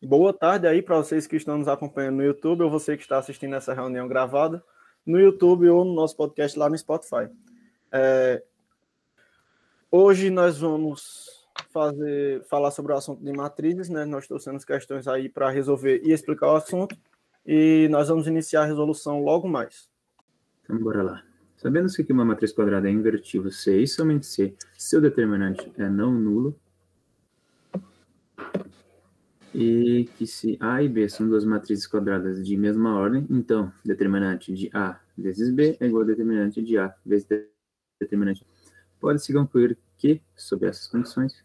Boa tarde aí para vocês que estão nos acompanhando no YouTube ou você que está assistindo essa reunião gravada no YouTube ou no nosso podcast lá no Spotify. É... Hoje nós vamos fazer falar sobre o assunto de matrizes, né? Nós trouxemos questões aí para resolver e explicar o assunto e nós vamos iniciar a resolução logo mais. Então bora lá. Sabendo-se que uma matriz quadrada é invertível se e somente se seu determinante é não nulo, e que se A e B são duas matrizes quadradas de mesma ordem, então determinante de A vezes B é igual a determinante de A vezes determinante. Pode-se concluir que, sob essas condições.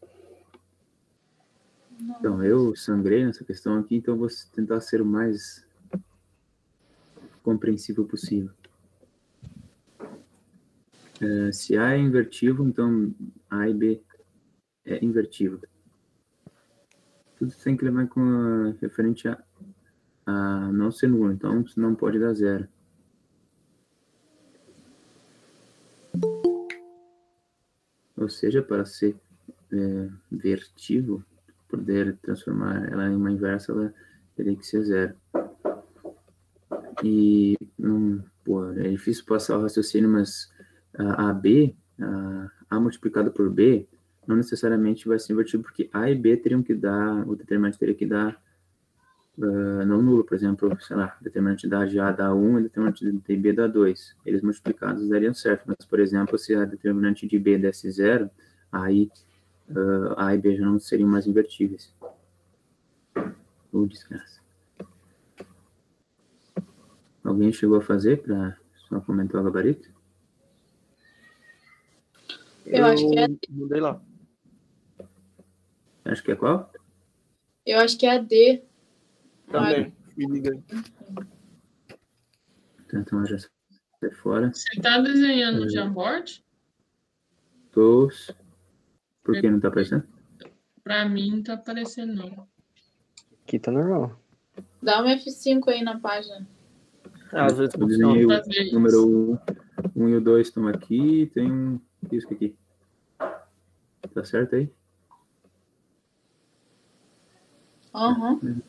Então, eu sangrei nessa questão aqui, então vou tentar ser o mais compreensível possível. É, se A é invertivo, então A e B é invertivo. Tudo tem que levar com a, referente a, a não ser nulo, então não pode dar zero. Ou seja, para ser é, poder transformar ela em uma inversa, ela teria que ser zero. E, hum, pô, é difícil passar o raciocínio, mas a, a B, a, a multiplicado por B, não necessariamente vai ser invertido, porque A e B teriam que dar, o determinante teria que dar uh, não nulo, por exemplo, sei lá, determinante da de A dá 1 e determinante de B dá 2. Eles multiplicados dariam certo, mas, por exemplo, se a determinante de B desse 0, aí uh, A e B já não seriam mais invertíveis. Ou oh, desgraça. Alguém chegou a fazer para só comentar o gabarito? Eu, eu acho que é. Mudei lá. Acho que é qual? Eu acho que é a D. Também. Me liga Então já sai fora. Você tá desenhando no Jamboard? Tô. Por que não tá aparecendo? Pra mim não tá aparecendo, não. Aqui tá normal. Dá um F5 aí na página. Ah, às vezes eu desenhei o número 1 um, e o 2 estão aqui, tem um risco aqui. Tá certo aí? Uhum.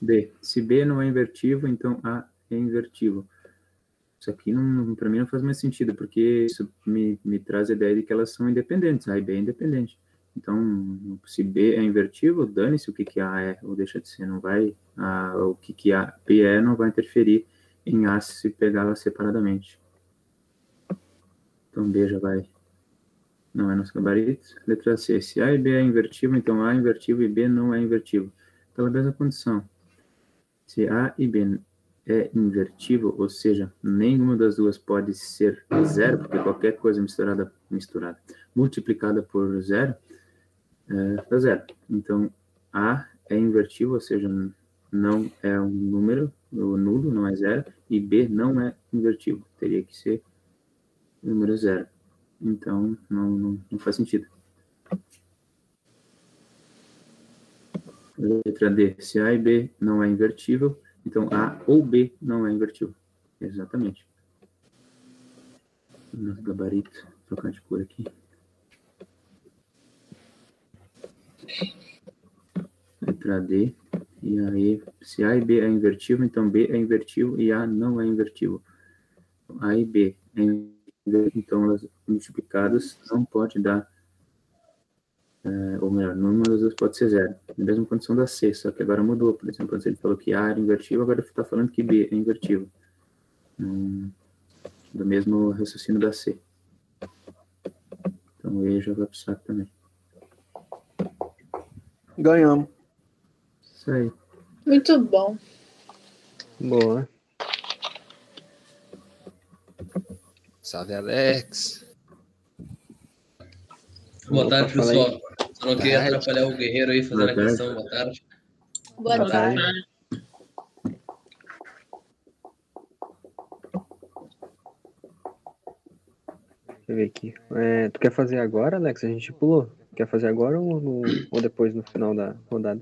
B. Se B não é invertivo, então A é invertivo. Isso aqui, não, para mim, não faz mais sentido, porque isso me, me traz a ideia de que elas são independentes. A e B é independente. Então, se B é invertivo, dane-se o que, que A é, ou deixa de ser. Não vai, a, o que, que A, B é não vai interferir em A se pegá-la separadamente. Então, B já vai não é nosso gabarito. Letra C, se A e B é invertivo, então A é invertivo e B não é invertivo. Pela mesma condição, se A e B é invertivo, ou seja, nenhuma das duas pode ser zero, porque qualquer coisa misturada, misturada, multiplicada por zero, é, dá zero. Então, A é invertivo, ou seja, não é um número, nulo não é zero, e B não é invertivo, teria que ser número zero. Então, não, não, não faz sentido. Letra D. Se A e B não é invertível, então A ou B não é invertível. Exatamente. Nosso gabarito. Trocar de cor aqui. Letra D. E aí, se A e B é invertível, então B é invertível e A não é invertível. A e B é invertível então elas multiplicadas não pode dar, é, ou melhor, nenhuma das duas pode ser zero. A mesma condição da C, só que agora mudou. Por exemplo, antes ele falou que A era invertido, agora está falando que B é invertido. Hum, do mesmo raciocínio da C. Então E já vai para o saco também. Ganhamos. Isso aí. Muito bom. Boa. Salve, Alex. Boa tarde, pessoal. Só não queria atrapalhar o guerreiro aí fazendo a questão. Boa tarde. Boa, Boa tarde. tarde. Deixa eu ver aqui. É, tu quer fazer agora, Alex? A gente pulou. Quer fazer agora ou, no, ou depois, no final da rodada?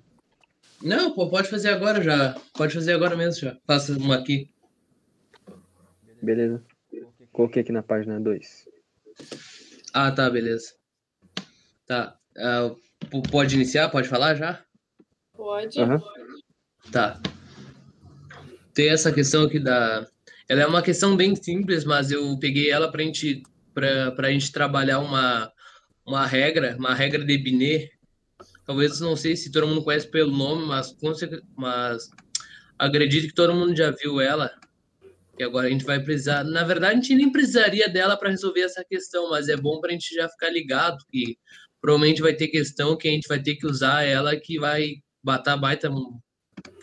Não, pô, pode fazer agora já. Pode fazer agora mesmo já. Faça uma aqui. Beleza. Coloquei aqui na página 2. Ah, tá, beleza. Tá. Uh, pode iniciar? Pode falar já? Pode? Aham. Tá. Tem essa questão aqui da. Ela é uma questão bem simples, mas eu peguei ela para gente, para gente trabalhar uma, uma regra, uma regra de Binet. Talvez não sei se todo mundo conhece pelo nome, mas, mas acredito que todo mundo já viu ela. E agora a gente vai precisar. Na verdade, a gente nem precisaria dela para resolver essa questão, mas é bom para a gente já ficar ligado que provavelmente vai ter questão que a gente vai ter que usar ela que vai batar baita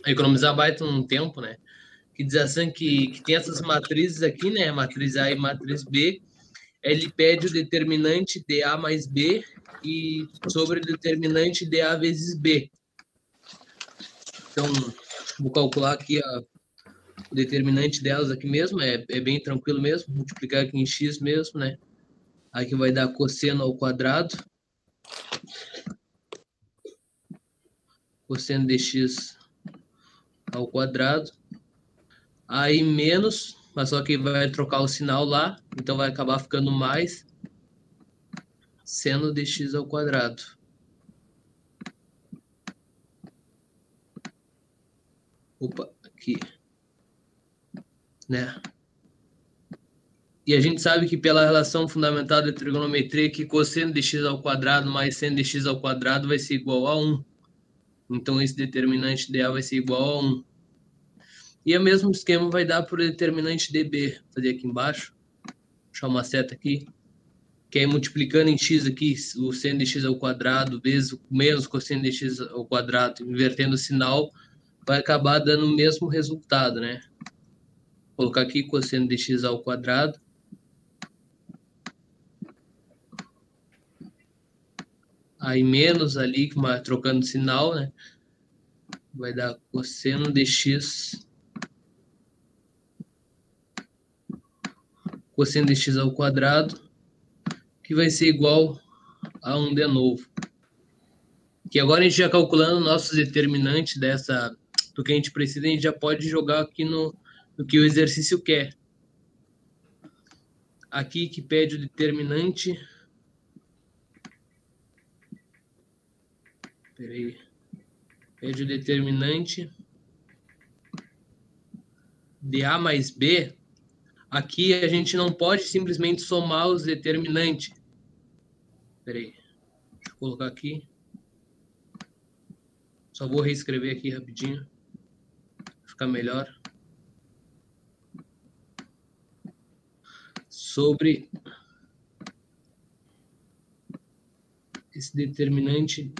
economizar baita um tempo, né? Que diz assim que, que tem essas matrizes aqui, né? Matriz A e matriz B. Ele pede o determinante DA mais B e sobre o determinante DA vezes B. Então, vou calcular aqui a, o determinante delas aqui mesmo, é, é bem tranquilo mesmo, multiplicar aqui em x mesmo, né? Aqui vai dar cosseno ao quadrado. Cosseno de x ao quadrado. Aí menos, mas só que vai trocar o sinal lá, então vai acabar ficando mais seno de x ao quadrado. Opa, aqui. Né? E a gente sabe que pela relação fundamental da trigonometria que cosseno de x ao quadrado mais seno de x ao quadrado vai ser igual a 1. Então esse determinante dA vai ser igual a 1. E o mesmo esquema vai dar para o determinante dB. Vou fazer aqui embaixo. Deixar uma seta aqui. Que aí multiplicando em x aqui, o seno de x ao quadrado vezes menos cosseno de x ao quadrado, invertendo o sinal, vai acabar dando o mesmo resultado, né? Colocar aqui cosseno de x ao quadrado. Aí menos ali, trocando sinal, né? Vai dar cosseno de x cosseno de x ao quadrado, que vai ser igual a 1 de novo. Que agora a gente já calculando nossos determinantes dessa, do que a gente precisa, a gente já pode jogar aqui no, no que o exercício quer. Aqui que pede o determinante. Peraí. Pede o determinante de A mais B. Aqui a gente não pode simplesmente somar os determinantes. Peraí. Deixa eu colocar aqui. Só vou reescrever aqui rapidinho. Ficar melhor. Sobre esse determinante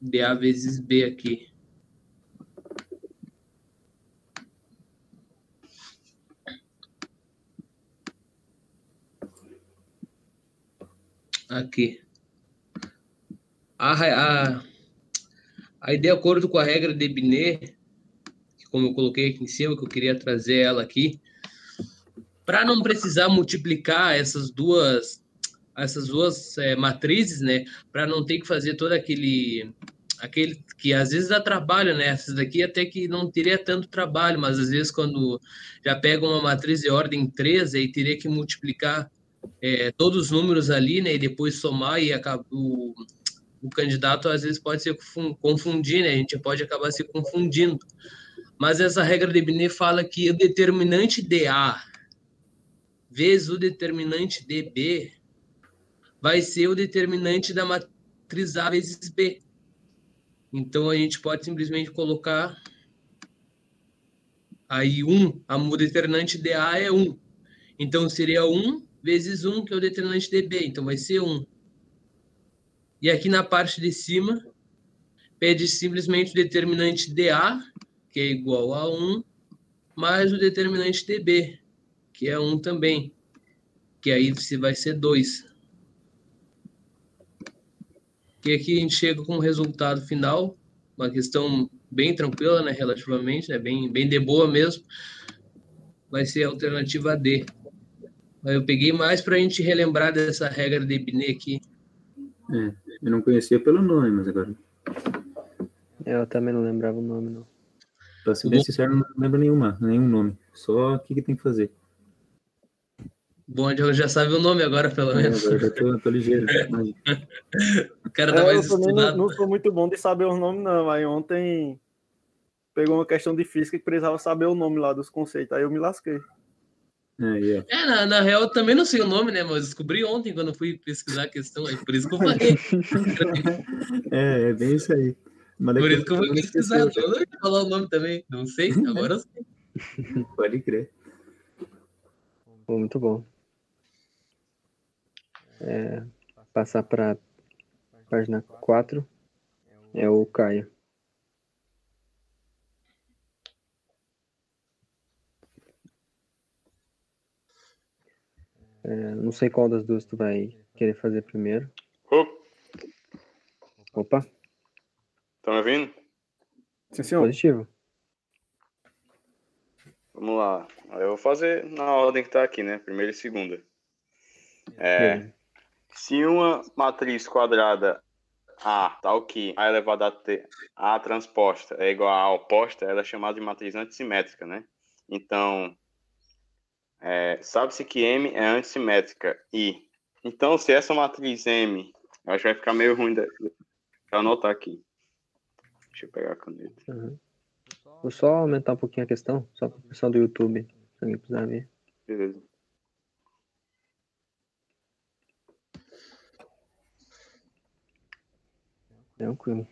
de A vezes B aqui. Aqui. A, a, aí, de acordo com a regra de Binet, que como eu coloquei aqui em cima, que eu queria trazer ela aqui, para não precisar multiplicar essas duas essas duas é, matrizes, né, para não ter que fazer todo aquele aquele que às vezes dá trabalho, né? Essas daqui até que não teria tanto trabalho, mas às vezes quando já pega uma matriz de ordem 3, aí teria que multiplicar é, todos os números ali, né? E depois somar e acaba, o, o candidato às vezes pode se confundir, né? A gente pode acabar se confundindo. Mas essa regra de Binet fala que o determinante de A vezes o determinante de B vai ser o determinante da matriz A vezes B. Então a gente pode simplesmente colocar aí 1, a o determinante de A é 1. Então seria 1 vezes 1, que é o determinante de B. Então vai ser 1. E aqui na parte de cima, pede simplesmente o determinante de A, que é igual a 1, mais o determinante de que é 1 também. Que aí vai ser 2. E aqui a gente chega com o resultado final, uma questão bem tranquila, né, relativamente, né, bem, bem de boa mesmo. Vai ser a alternativa D. Eu peguei mais para a gente relembrar dessa regra de Binet aqui. É, eu não conhecia pelo nome, mas agora. Eu também não lembrava o nome, não. Pra ser bem sincero, não lembro nenhuma, nenhum nome. Só o que, que tem que fazer. Bom, eu já sabe o nome agora, pelo É, menos. agora eu já tô, tô ligeiro. Mas, O cara tá É, mais eu não, não sou muito bom de saber os nomes, não. Aí ontem pegou uma questão de física que precisava saber o nome lá dos conceitos. Aí eu me lasquei. aí, ó. É, na, na real, eu também não sei o nome, né? Mas descobri ontem quando fui pesquisar a questão. Aí, por isso que eu falei. É, é bem isso aí. Mas Por isso que eu fui pesquisar. Eu não ia falar o nome também. Não sei, agora eu sei. Pode crer. Muito bom. É, passar para página 4 é o Caio. É, não sei qual das duas tu vai querer fazer primeiro. Opa, tá me ouvindo? Sim, senhor. positivo. Vamos lá. Eu vou fazer na ordem que tá aqui, né? Primeira e segunda. É. se uma matriz quadrada A, tal que A elevado a T, A transposta é igual a A oposta, ela é chamada de matriz antissimétrica, né? Então, é, sabe-se que M é antissimétrica e, então, se essa matriz M, eu acho que vai ficar meio ruim de, pra anotar aqui. Deixa eu pegar a caneta. Uhum. Vou só aumentar um pouquinho a questão, só para o pessoal do YouTube, se alguém precisar ver. Beleza. Tranquilo.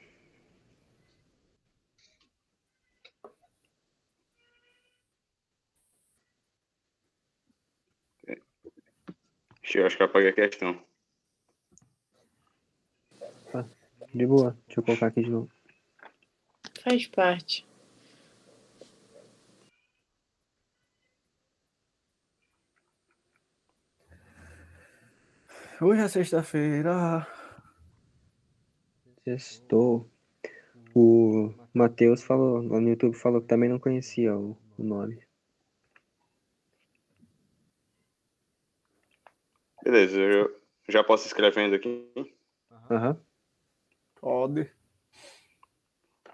Deixa eu acho que eu apaguei a questão. De boa, deixa eu colocar aqui de novo. Faz parte. Hoje é sexta-feira. Sextou. O Matheus falou, lá no YouTube falou que também não conhecia o, o nome. Beleza, eu já posso escrevendo aqui. Aham. Pode.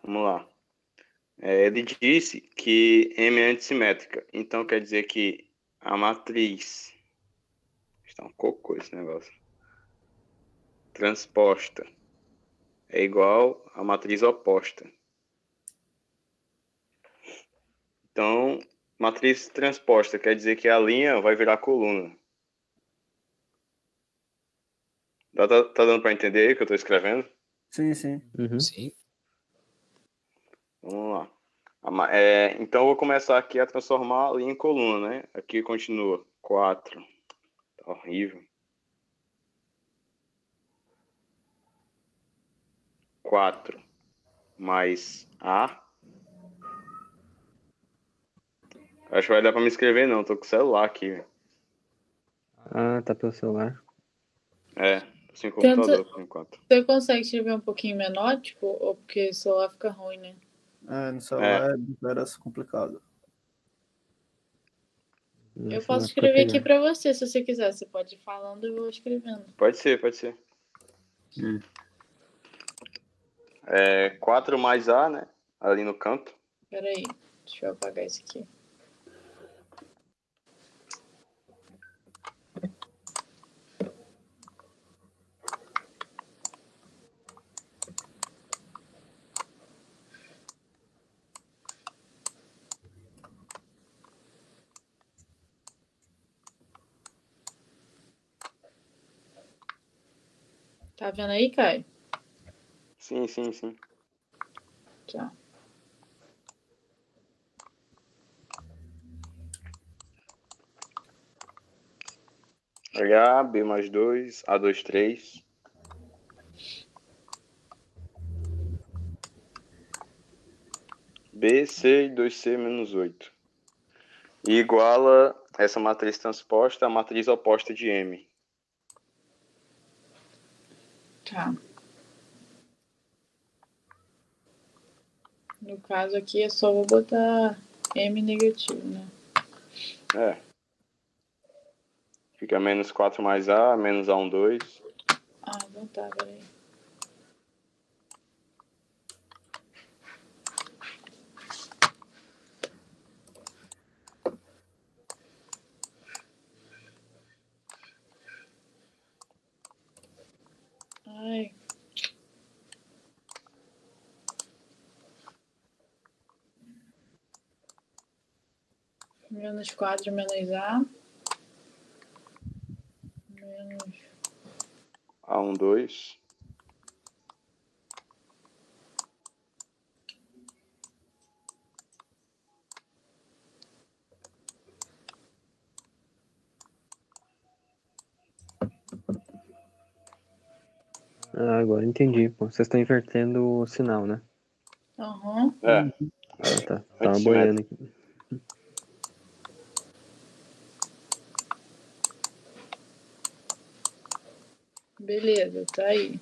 Vamos lá. É, ele disse que M é antissimétrica. Então quer dizer que a matriz. Está um cocô esse negócio. Transposta é igual à matriz oposta. Então, matriz transposta quer dizer que a linha vai virar coluna. Tá, tá, tá dando para entender aí o que eu estou escrevendo? Sim, sim. Uhum. Sim. Vamos lá. É, então eu vou começar aqui a transformar a linha em coluna, né? Aqui continua 4. Tá horrível. 4 mais A. Acho que vai dar pra me escrever não, tô com o celular aqui. Ah, tá pelo celular. É, tô sem Tenta- computador por enquanto. Você consegue escrever um pouquinho menor, tipo, ou porque o celular fica ruim, né? É, no celular é, era complicado. No Eu posso escrever aqui pra você, se você quiser. Você pode ir falando e eu vou escrevendo. Pode ser, pode ser. Hum. É 4 mais A, né? Ali no canto. Pera aí, deixa eu apagar isso aqui. Tá vendo aí, Caio? Sim, sim, sim. Tá. H, B mais 2, A2, 3. B, C e 2C menos 8. E iguala essa matriz transposta à matriz oposta de M. Tá. No caso aqui, é só vou botar M negativo, né? É. Fica menos 4 mais A, menos A1, 2. Ah, não tá, peraí. Ai, Menos 4 menos A. Menos. A1, 2. Ah, agora entendi, pô. Vocês estão invertendo o sinal, né? Aham. É, Ah, tá. Tava boiando aqui. Beleza, tá aí.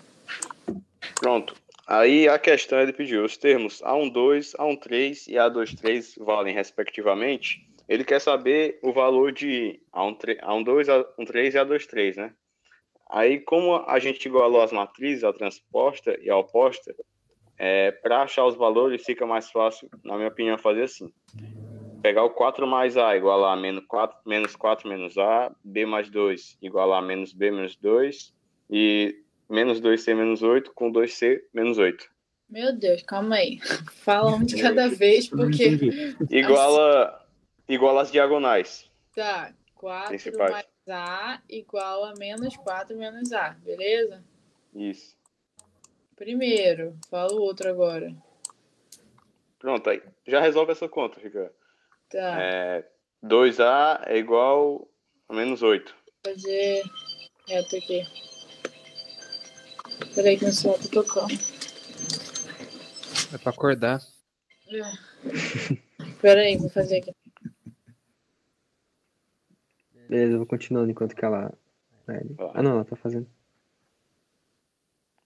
pronto. Aí a questão ele pediu os termos A1, 2, A1, 3 e A2, 3 valem respectivamente. Ele quer saber o valor de A1, 3, A1 2, A1, 3 e A2, 3, né? Aí, como a gente igualou as matrizes, a transposta e a oposta, é, para achar os valores fica mais fácil, na minha opinião, fazer assim. Pegar o 4 mais A igual a menos 4, menos 4 menos A, B mais 2 igual a menos B menos 2, e menos 2C menos 8 com 2C menos 8. Meu Deus, calma aí. Fala um de cada vez, porque. Iguala, iguala as diagonais. Tá, 4 Principais. mais A igual a menos 4 menos A, beleza? Isso. Primeiro, fala o outro agora. Pronto, aí. Já resolve essa conta, fica. Tá, É, 2A é igual a menos 8. vou fazer reto aqui. Peraí que meu celular tá tocando. É pra acordar. Peraí, vou fazer aqui. Beleza, eu vou continuando enquanto que ela. Ah, não, ela tá fazendo.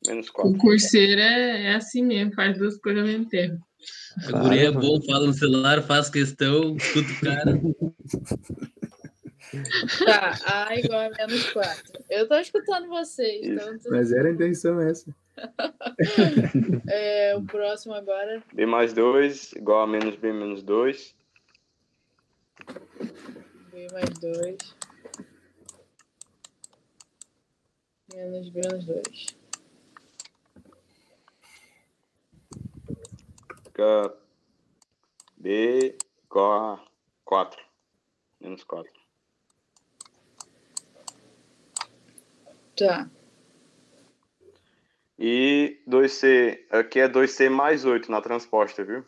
Menos O 4. curseiro é, é assim mesmo, faz duas coisas ao mesmo tempo. A Claro, guria é bom, fala no celular, faz questão, escuta o cara. Tá, A igual a menos 4. Eu tô escutando vocês, então Mas era a intenção essa. é, o próximo agora. B mais 2 igual a menos B menos 2. B mais 2. Menos B menos 2. Fica B igual a 4. Menos 4. Tá. E 2C, aqui é 2C mais 8 na transposta, viu?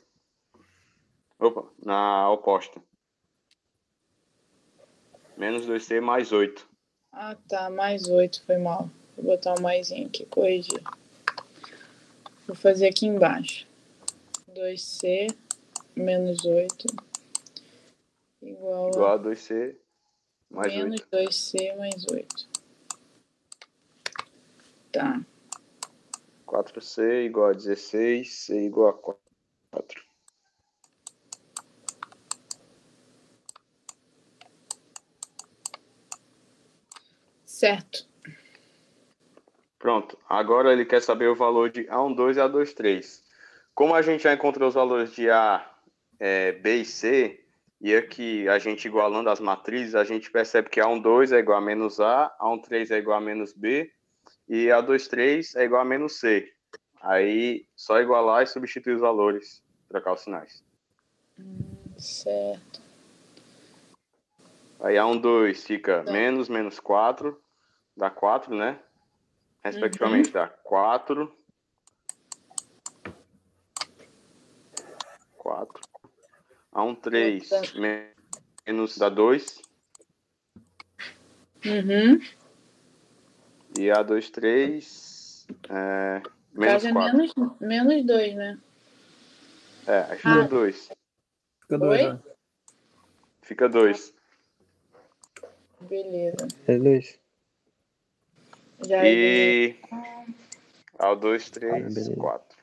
Opa, na oposta. Menos 2C mais 8. Ah, tá. Mais 8 foi mal. Vou botar um maisinho aqui, corrigir. Vou fazer aqui embaixo. 2C menos 8 igual a Igual a 2C mais menos 8. 2C mais 8. Tá. 4C igual a 16, C igual a 4. Certo. Pronto. Agora ele quer saber o valor de A12 e A23. Como a gente já encontrou os valores de A, é, B e C, e aqui a gente igualando as matrizes, a gente percebe que A12 é igual a menos A, A13 é igual a menos B, e A23 é igual a menos C. Aí só igualar e substituir os valores, trocar os sinais. Certo. Aí A12 fica Tá. menos, menos 4, dá 4, né? Respectivamente, dá 4. 4. A13 Tá. me- menos dá 2. Uhum. E A23 é, menos Caso é 4. menos, menos 2, né? É, aí Ah. fica 2. Fica dois, Oi? né? Fica 2. Beleza. É dois. Já E A2, Ah, 3, beleza. 4.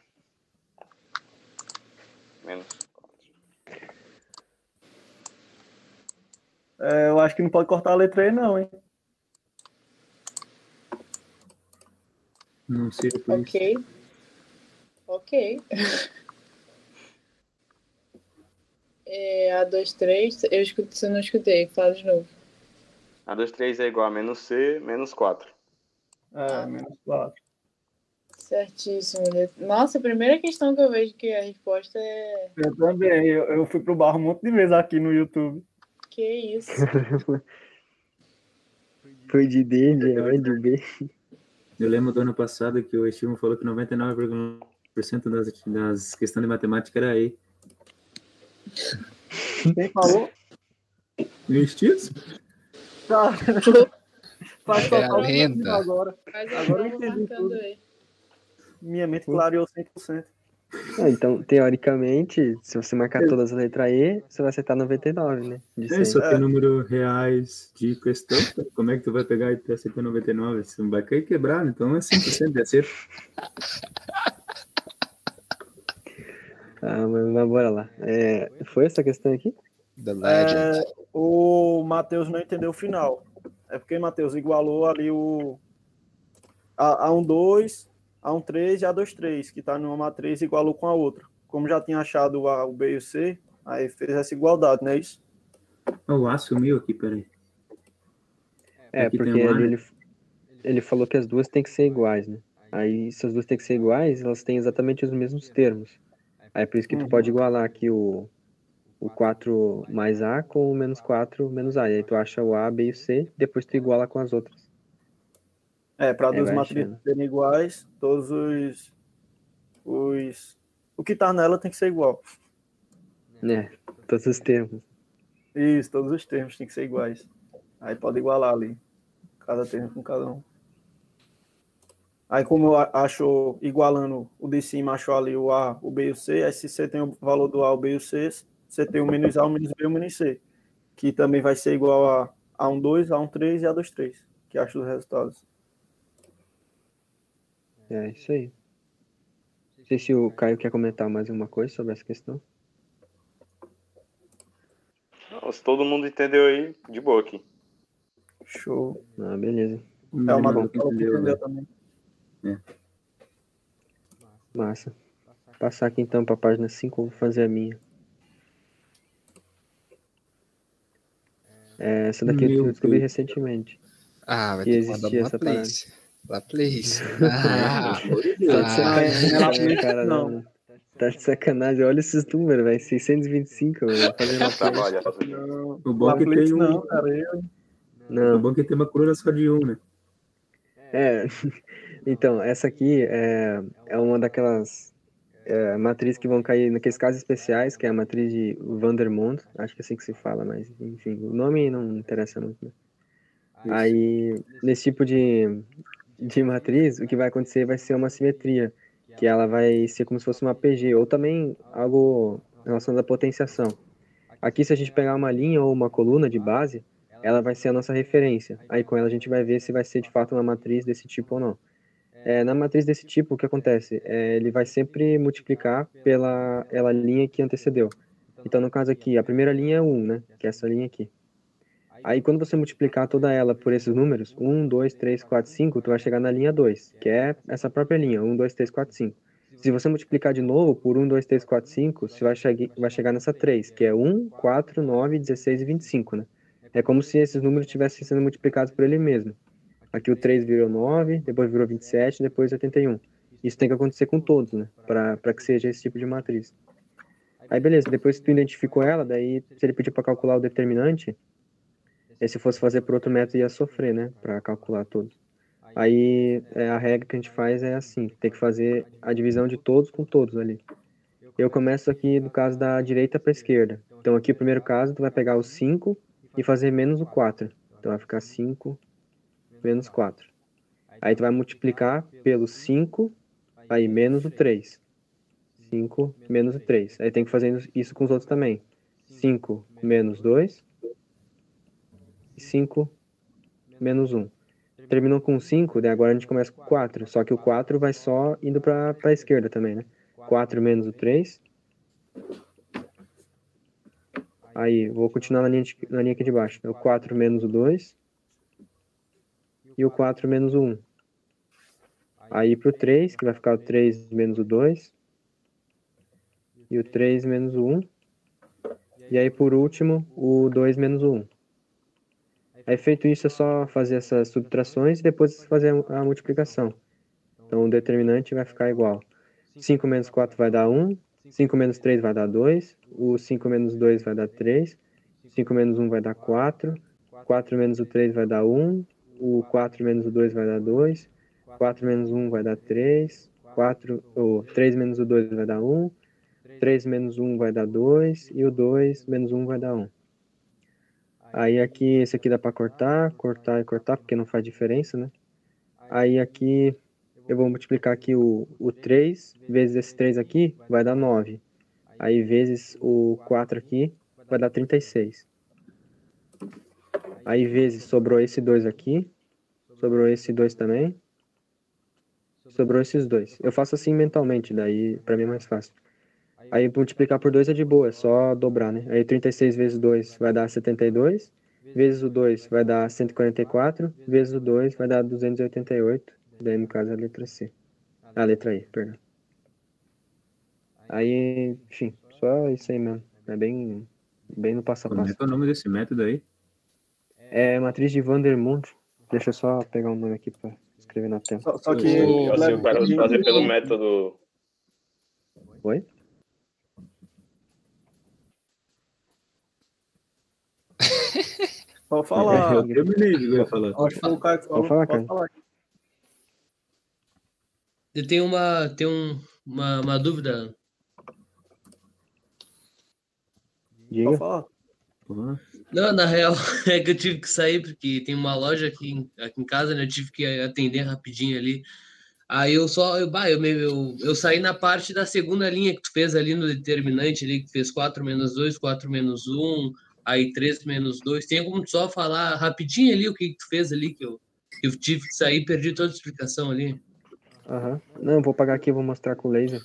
Menos 4. É, eu acho que não pode cortar a letra E, não, hein? Não sei por isso. Ok. Ok. É, A2, 3. Eu escutei, se eu não escutei, fala de novo. A2, 3 é igual a menos C, menos 4. É, Ah. menos 4. Certíssimo. Nossa, a primeira questão que eu vejo que a resposta é. Eu também. Eu, eu fui pro barro um monte de vezes aqui no YouTube. Que isso? Foi de D, de A, de B. Eu lembro do ano passado que o Estímulo falou que 99,9% das, das questões de matemática era E. Quem falou? O? Tá. Faz É a total lenda. sentido agora. Faz a Agora eu prova entendi marcando tudo. aí. Minha mente clareou 100%. Ah, então, teoricamente, se você marcar todas as letras E, você vai acertar 99, né? De É, 100. só tem número reais de questão. Como é que tu vai pegar e acertar 99? Você não vai cair quebrado, então é 100% de acerto. Ah, mas, mas bora lá. É, foi essa questão aqui? The Legend. É, o Matheus não entendeu o final. É porque Matheus igualou ali o a, a um 2, a um 3 e a 2 3, que está numa matriz igualou com a outra. Como já tinha achado o A, o B e o C, aí fez essa igualdade, não é isso? O A sumiu aqui, peraí. É, Aqui porque né? ele, ele falou que as duas têm que ser iguais, né? Aí, se as duas têm que ser iguais, elas têm exatamente os mesmos termos. Aí, é por isso que tu Uhum. pode igualar aqui o, o 4 mais A com o menos 4 menos A. E aí tu acha o A, B e o C, depois tu iguala com as outras. É, para É, duas matrizes serem iguais, todos os, os. O que está nela tem que ser igual. Né? Todos os termos. Isso, todos os termos têm que ser iguais. Aí pode igualar ali. Cada termo com cada um. Aí como a- achou, igualando o de cima, achou ali o A, o B e o C, aí se você tem o valor do A, o B e o C, você tem o menos A, o menos B e o menos C. Que também vai ser igual a A12, A13 e A23, que acha os resultados. É isso aí. Não sei se o Caio quer comentar mais alguma coisa sobre essa questão. Não, Se todo mundo entendeu aí, de boa aqui. Show. Ah, beleza. É, não falou que entendeu, entendeu né? também. Massa. Vou passar aqui então para a página 5, eu vou fazer a minha. É, essa daqui Meu eu descobri Deus. recentemente. Ah, vai que ter que mandar existia uma essa parada. La place. Ah, Tá de Ah, sacanagem, é, cara. não. Não. Tá de sacanagem. Olha esses números, velho. 625, velho. Fazendo Tá, O bom é que tem um. não, cara. Eu, O Não, bom é que tem uma coluna só de um, né? é. Então, essa aqui é, é uma daquelas é, matrizes que vão cair naqueles casos especiais, que é a matriz de Vandermonde. Acho que é assim que se fala, mas enfim, o nome não interessa muito, né? Aí, nesse tipo de, de matriz, o que vai acontecer vai ser uma simetria, que ela vai ser como se fosse uma PG, ou também algo relacionado à potenciação. Aqui, se a gente pegar uma linha ou uma coluna de base, ela vai ser a nossa referência. Aí, com ela, a gente vai ver se vai ser de fato uma matriz desse tipo ou não. É, na matriz desse tipo, o que acontece? É, ele vai sempre multiplicar pela ela linha que antecedeu. Então, no caso aqui, a primeira linha é 1, né? Que é essa linha aqui. Aí, quando você multiplicar toda ela por esses números, 1, 2, 3, 4, 5, tu vai chegar na linha 2, que é essa própria linha, 1, 2, 3, 4, 5. Se você multiplicar de novo por 1, 2, 3, 4, 5, você vai, chegar, vai chegar nessa 3, que é 1, 4, 9, 16 e 25, né? É como se esses números estivessem sendo multiplicados por ele mesmo. Aqui o 3 virou 9, depois virou 27, depois 81. Isso tem que acontecer com todos, né? Para que seja esse tipo de matriz. Aí beleza, depois que tu identificou ela, daí se ele pedir para calcular o determinante, e se fosse fazer por outro método ia sofrer, né? Para calcular todos. Aí é, a regra que a gente faz é assim, tem que fazer a divisão de todos com todos ali. Eu começo aqui no caso da direita para esquerda. Então aqui o primeiro caso, tu vai pegar o 5 e fazer menos o 4. Então vai ficar 5 menos 4. Aí tu vai multiplicar pelo 5, aí menos o 3. 5 menos o 3. Aí tem que fazer isso com os outros também. 5 menos 2 e 5 menos 1. Terminou com 5, daí agora a gente começa com 4. Só que o 4 vai só indo para a esquerda também, né? 4 menos o 3. Aí, vou continuar na linha, de, na linha aqui de baixo. É o 4 menos o 2 e o 4 menos o 1. Aí para o 3, que vai ficar o 3 menos o 2. E o 3 menos o 1. E aí por último, o 2 menos o 1. Aí feito isso é só fazer essas subtrações e depois fazer a multiplicação. Então o determinante vai ficar igual. 5 menos 4 vai dar 1. 5 menos 3 vai dar 2. O 5 menos 2 vai dar 3. 5 menos 1 vai dar 4. 4 menos o 3 vai dar 1. O 4 menos o 2 vai dar 2. 4 menos 1 vai dar 3. 4, ou 3 menos o 2 vai dar 1. 3 menos 1 vai dar 2. E o 2 menos 1 vai dar 1. Aí aqui, esse aqui dá para cortar, cortar e cortar, porque não faz diferença, né? Aí aqui, eu vou multiplicar aqui o, o 3 vezes esse 3 aqui, vai dar 9. Aí vezes o 4 aqui, vai dar 36. Aí vezes, sobrou esse 2 aqui, sobrou esse 2 também, sobrou esses dois. Eu faço assim mentalmente, daí pra mim é mais fácil. Aí multiplicar por 2 é de boa, é só dobrar, né? Aí 36 vezes 2 vai dar 72, vezes o 2 vai dar 144, vezes o 2 vai dar 288, daí no caso é a letra C. A letra E, perdão. Aí, enfim, só isso aí mesmo. É bem, bem no passo a Como é passo. que é o nome desse método aí? É matriz de Vandermonde. Deixa eu só pegar um nome aqui pra escrever na tela. Só, só que. O aqui- fazer pelo método. Oi? Pode falar. Eu terminei o que eu ia falar. Acho que foi o cara. Pode falar, Pode cara. falar. Eu tenho uma, tenho um- uma, uma dúvida. Pode Diga. falar. Porra. Não, na real, é que eu tive que sair porque tem uma loja aqui, em- aqui em casa, né? Eu tive que atender rapidinho ali. Aí eu só, eu, bah, eu, me- eu, eu saí na parte da segunda linha que tu fez ali no determinante ali, que fez 4 menos 2, 4 menos 1, aí 3 menos 2. Tem como só falar rapidinho ali o que, tu fez ali, que eu, que eu tive que sair e perdi toda a explicação ali. Aham. Não, vou pagar aqui, vou mostrar com o laser.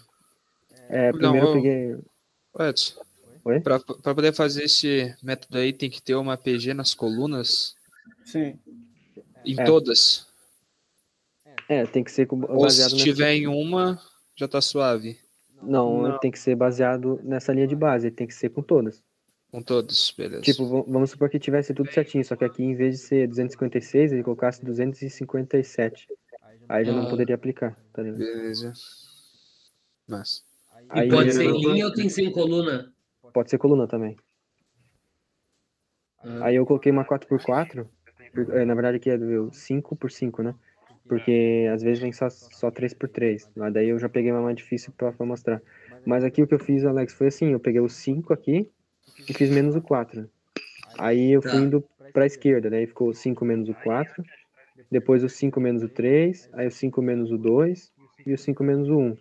É, Não, primeiro eu eu- peguei. Edson, Oi? para poder fazer esse método aí, tem que ter uma PG nas colunas, Sim. em É. todas. É, tem que ser com- Ou se baseado nessa. tiver em uma, já tá suave. Não, Não. tem que ser baseado nessa linha de base, tem que ser com todas. Com todos, beleza. Tipo, vamos supor que tivesse tudo certinho, só que aqui em vez de ser 256, ele colocasse 257. Aí já não Ah. poderia aplicar, tá ligado? Beleza. Mas. E Aí pode ser em linha ou tem que ser em coluna? Pode ser coluna também. Ah, Aí eu coloquei uma 4x4, por- eh, na verdade aqui é do 5x5, né? Porque às vezes vem só, só 3x3, mas daí eu já peguei uma mais difícil pra, pra mostrar. Mas aqui o que eu fiz, Alex, foi assim, eu peguei o 5 aqui e fiz menos o 4. Aí eu fui indo pra esquerda, daí ficou o 5 menos o 4, depois o 5 menos o 3, aí o 5 menos o 2 e o 5 menos o 1.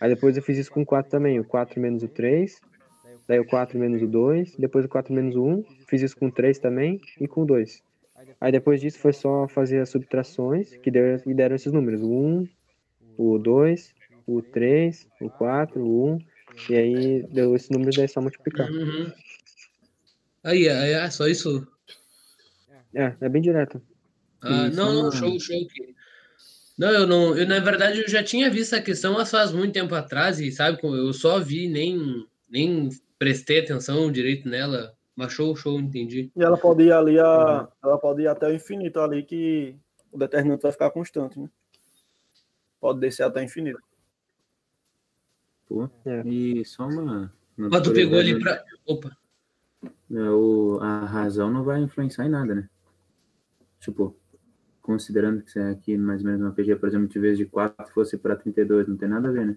Aí depois eu fiz isso com o 4 também, o 4 menos o 3, daí o 4 menos o 2, depois o 4 menos o 1, fiz isso com o 3 também e com o 2. Aí depois disso foi só fazer as subtrações que deram esses números, o 1, o 2, o 3, o 4, o 1, e aí deu esses números daí é só multiplicar. Uhum. Aí, aí, é só isso? É, é bem direto. Ah, Isso, não, não, show, show. Não, eu não, eu na verdade eu já tinha visto a questão, mas faz muito tempo atrás e sabe, como eu só vi, nem, nem prestei atenção direito nela, mas show, show, entendi. E ela pode ir ali, a, ela pode ir até o infinito ali, que o determinante vai ficar constante, né? Pode descer até o infinito. Pô. É. E só uma. uma Mas tu pegou ali pra. Opa, é, o- a razão não vai influenciar em nada, né? Tipo, considerando que você é aqui mais ou menos uma PG, por exemplo, de vez de 4 fosse para 32, não tem nada a ver, né?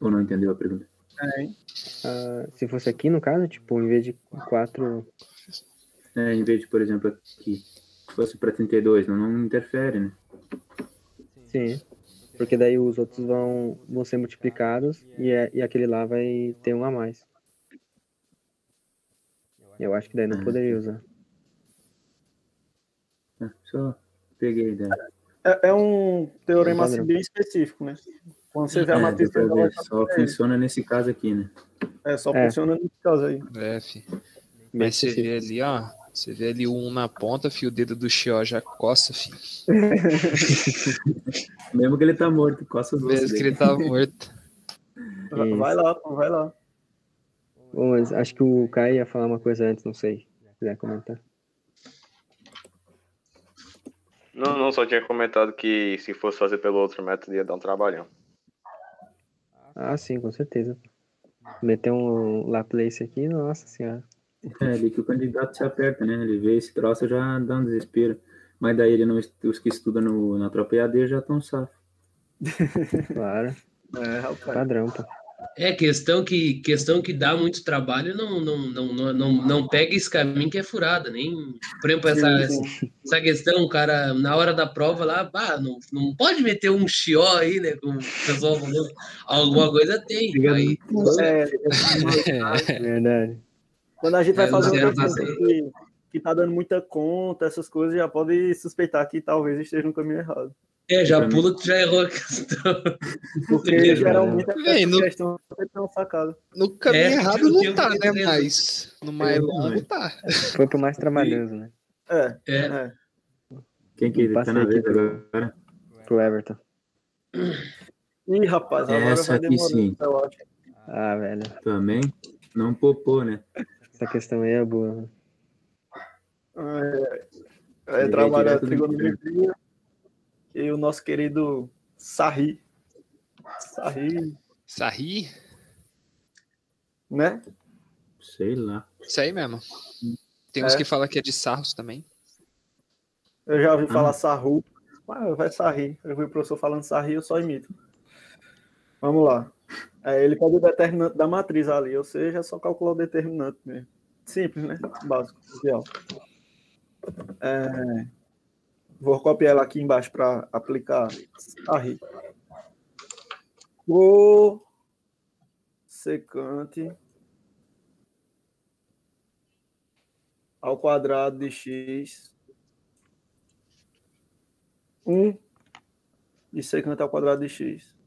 Ou não entendeu a pergunta? Ah, se fosse aqui, no caso, tipo, em vez de 4, É, em vez de, por exemplo, aqui fosse para 32, não, não interfere, né? sim. Porque daí os outros vão, vão ser multiplicados e, é- e aquele lá vai ter um a mais. Eu acho que daí não Ah, poderia usar. É, só peguei a ideia. É, é um teorema assim, bem específico, né? Quando você vê a É, matriz, ver, só funciona nesse caso aqui, né? é, só É. funciona nesse caso aí. É. Bem Mas vê ali, ó. Você vê ali o um na ponta, fio, o dedo do Xió já coça, fi. Mesmo que ele tá morto, coça os Mesmo que dele. ele tava morto. Vai, Isso. vai lá, vai lá. Bom, mas acho que o Kai ia falar uma coisa antes, não sei. Se quiser comentar. Não, não, só tinha comentado que se fosse fazer pelo outro método ia dar um trabalhão. Ah, sim, com certeza. Meter um Laplace aqui, nossa senhora. É ali que o candidato se aperta, né? Ele vê esse troço já dá um desespero. Mas daí ele não, os que estudam no, na tropa EAD já estão safos. Claro, É, rapaz. padrão, pô. É questão que questão que dá muito trabalho, não não, não, não, não, não pega esse caminho que é furada, nem por exemplo essa, Sim, essa questão, o cara na hora da prova lá, bah, não, não pode meter um chió aí, né? Como o pessoal falou, alguma coisa tem. Aí, É, Verdade. Quando a gente vai É, fazer pra que, que tá dando muita conta, essas coisas, já pode suspeitar que talvez esteja no caminho errado. é, já pula que já errou a questão. Porque geralmente essa no- questão sempre tem uma sacada. No caminho É, errado não tinha tá, né? Mas no mais É, longo tá. Foi pro mais trabalhoso, né? É, É, é. Quem que tá na pro- agora? Pro Everton. Ih, rapaz, agora Essa vai aqui demorar, sim. eu acho. Ah, velho. Também não popou, né? Essa questão aí é boa. né? É, é Ele trabalhar do trigonometria e o nosso querido Sarri. Sarri, Sarri? né? Sei lá. Isso aí mesmo. Tem uns É. que falam que é de sarros também. Eu já ouvi Ah. falar Sarru. Ah, vai Sarri. Eu vi o professor falando Sarri, eu só imito. Vamos lá. É, ele pega o determinante da matriz ali, ou seja, é só calcular o determinante mesmo. Simples, né? Básico, trivial. É, vou copiar ela aqui embaixo para aplicar Sarri. O secante ao quadrado de x 1 e secante ao quadrado de x.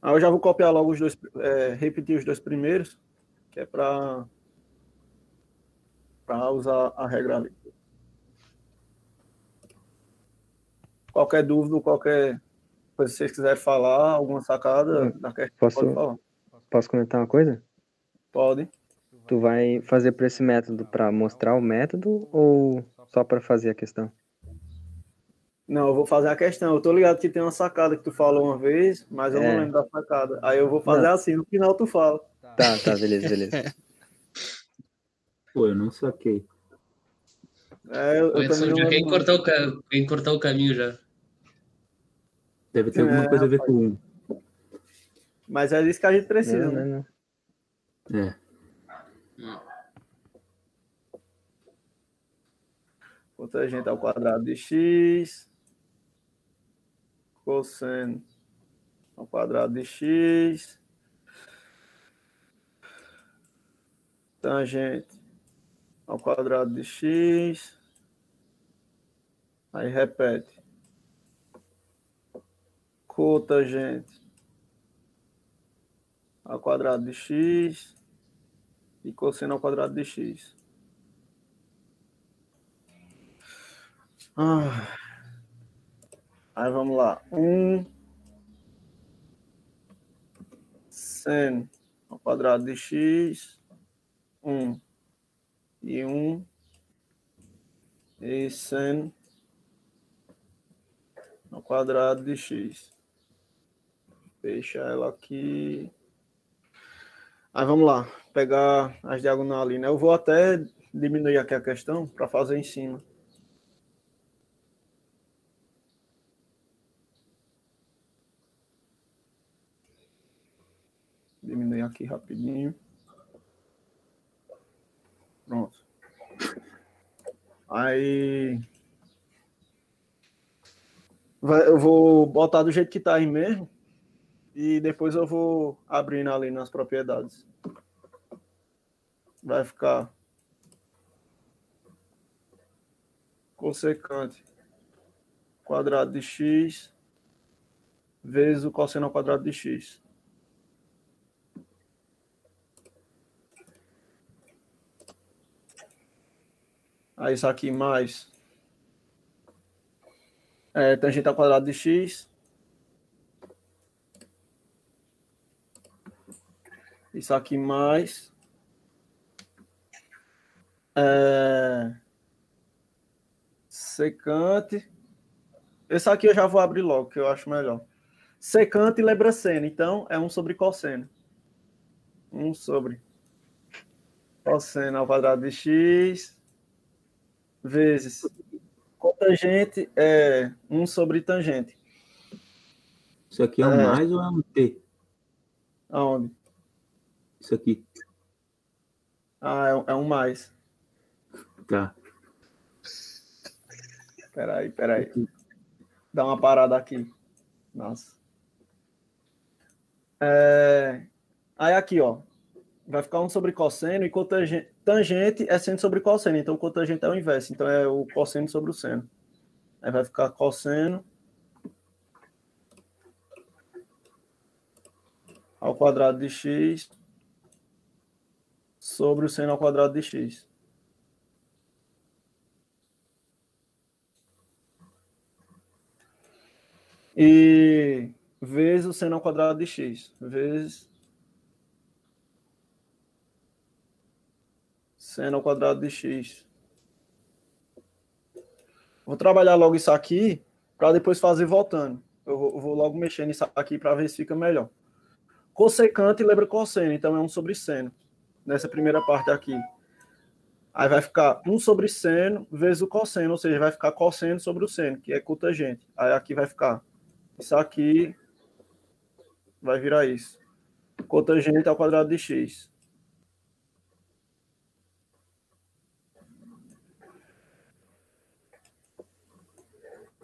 Aí eu já vou copiar logo os dois, é, repetir os dois primeiros, que é para para usar a regra ali. Qualquer dúvida, qualquer coisa que vocês quiserem falar, alguma sacada da questão, Posso- pode falar. Posso comentar uma coisa? Pode. Tu vai fazer por esse método para mostrar o método ou só para fazer a questão? Não, eu vou fazer a questão. Eu tô ligado que tem uma sacada que tu falou uma vez, mas eu É. não lembro da sacada. Aí eu vou fazer Não. assim, no final tu fala. Tá, tá, beleza, beleza. Pô, eu não saquei. É, eu, o eu Edson já não quer lembro. cortar, o ca... o caminho já. Deve ter alguma É, coisa a ver com um. Mas é isso que a gente precisa, né? não, não. É. Cotangente ao quadrado de x. Cosseno ao quadrado de x. Tangente ao quadrado de x. Aí repete. Cotangente ao quadrado de x e cosseno ao quadrado de x. Ah. Aí vamos lá. Um seno ao quadrado de x. Um e um e seno ao quadrado de x. Fecha ela aqui. Aí vamos lá, pegar as diagonais ali, né? Eu vou até diminuir aqui a questão para fazer em cima. Diminuir aqui rapidinho. Pronto. Aí. vai- Eu vou botar do jeito que tá aí mesmo. E depois eu vou abrindo ali nas propriedades. Vai ficar. Cossecante quadrado de x vezes o cosseno ao quadrado de x. Aí isso aqui mais é, tangente ao quadrado de x. Isso aqui mais é, secante Esse aqui eu já vou abrir logo, que eu acho melhor. Secante lembra seno, então é 1 sobre cosseno. 1 sobre cosseno ao quadrado de x vezes cotangente é 1 sobre tangente. Isso aqui é um É. mais ou é um T? Aonde? Isso aqui. Ah, é, um- é um mais. Tá. Peraí, peraí. Dá uma parada aqui. Nossa. É, Aí aqui, ó. Vai ficar 1 sobre cosseno e cotangente tangente é seno sobre cosseno. Então, cotangente é o inverso. Então, é o cosseno sobre o seno. Aí vai ficar cosseno ao quadrado de x sobre o seno ao quadrado de x. E vezes o seno ao quadrado de x. Vezes seno ao quadrado de x. Vou trabalhar logo isso aqui para depois fazer voltando. Eu vou, logo mexer nisso aqui para ver se fica melhor. Cossecante lembra cosseno, então é 1 sobre seno. Nessa primeira parte aqui. Aí vai ficar 1 sobre seno vezes o cosseno, ou seja, vai ficar cosseno sobre o seno, que é cotangente. Aí aqui vai ficar isso aqui vai virar isso. Cotangente ao quadrado de x.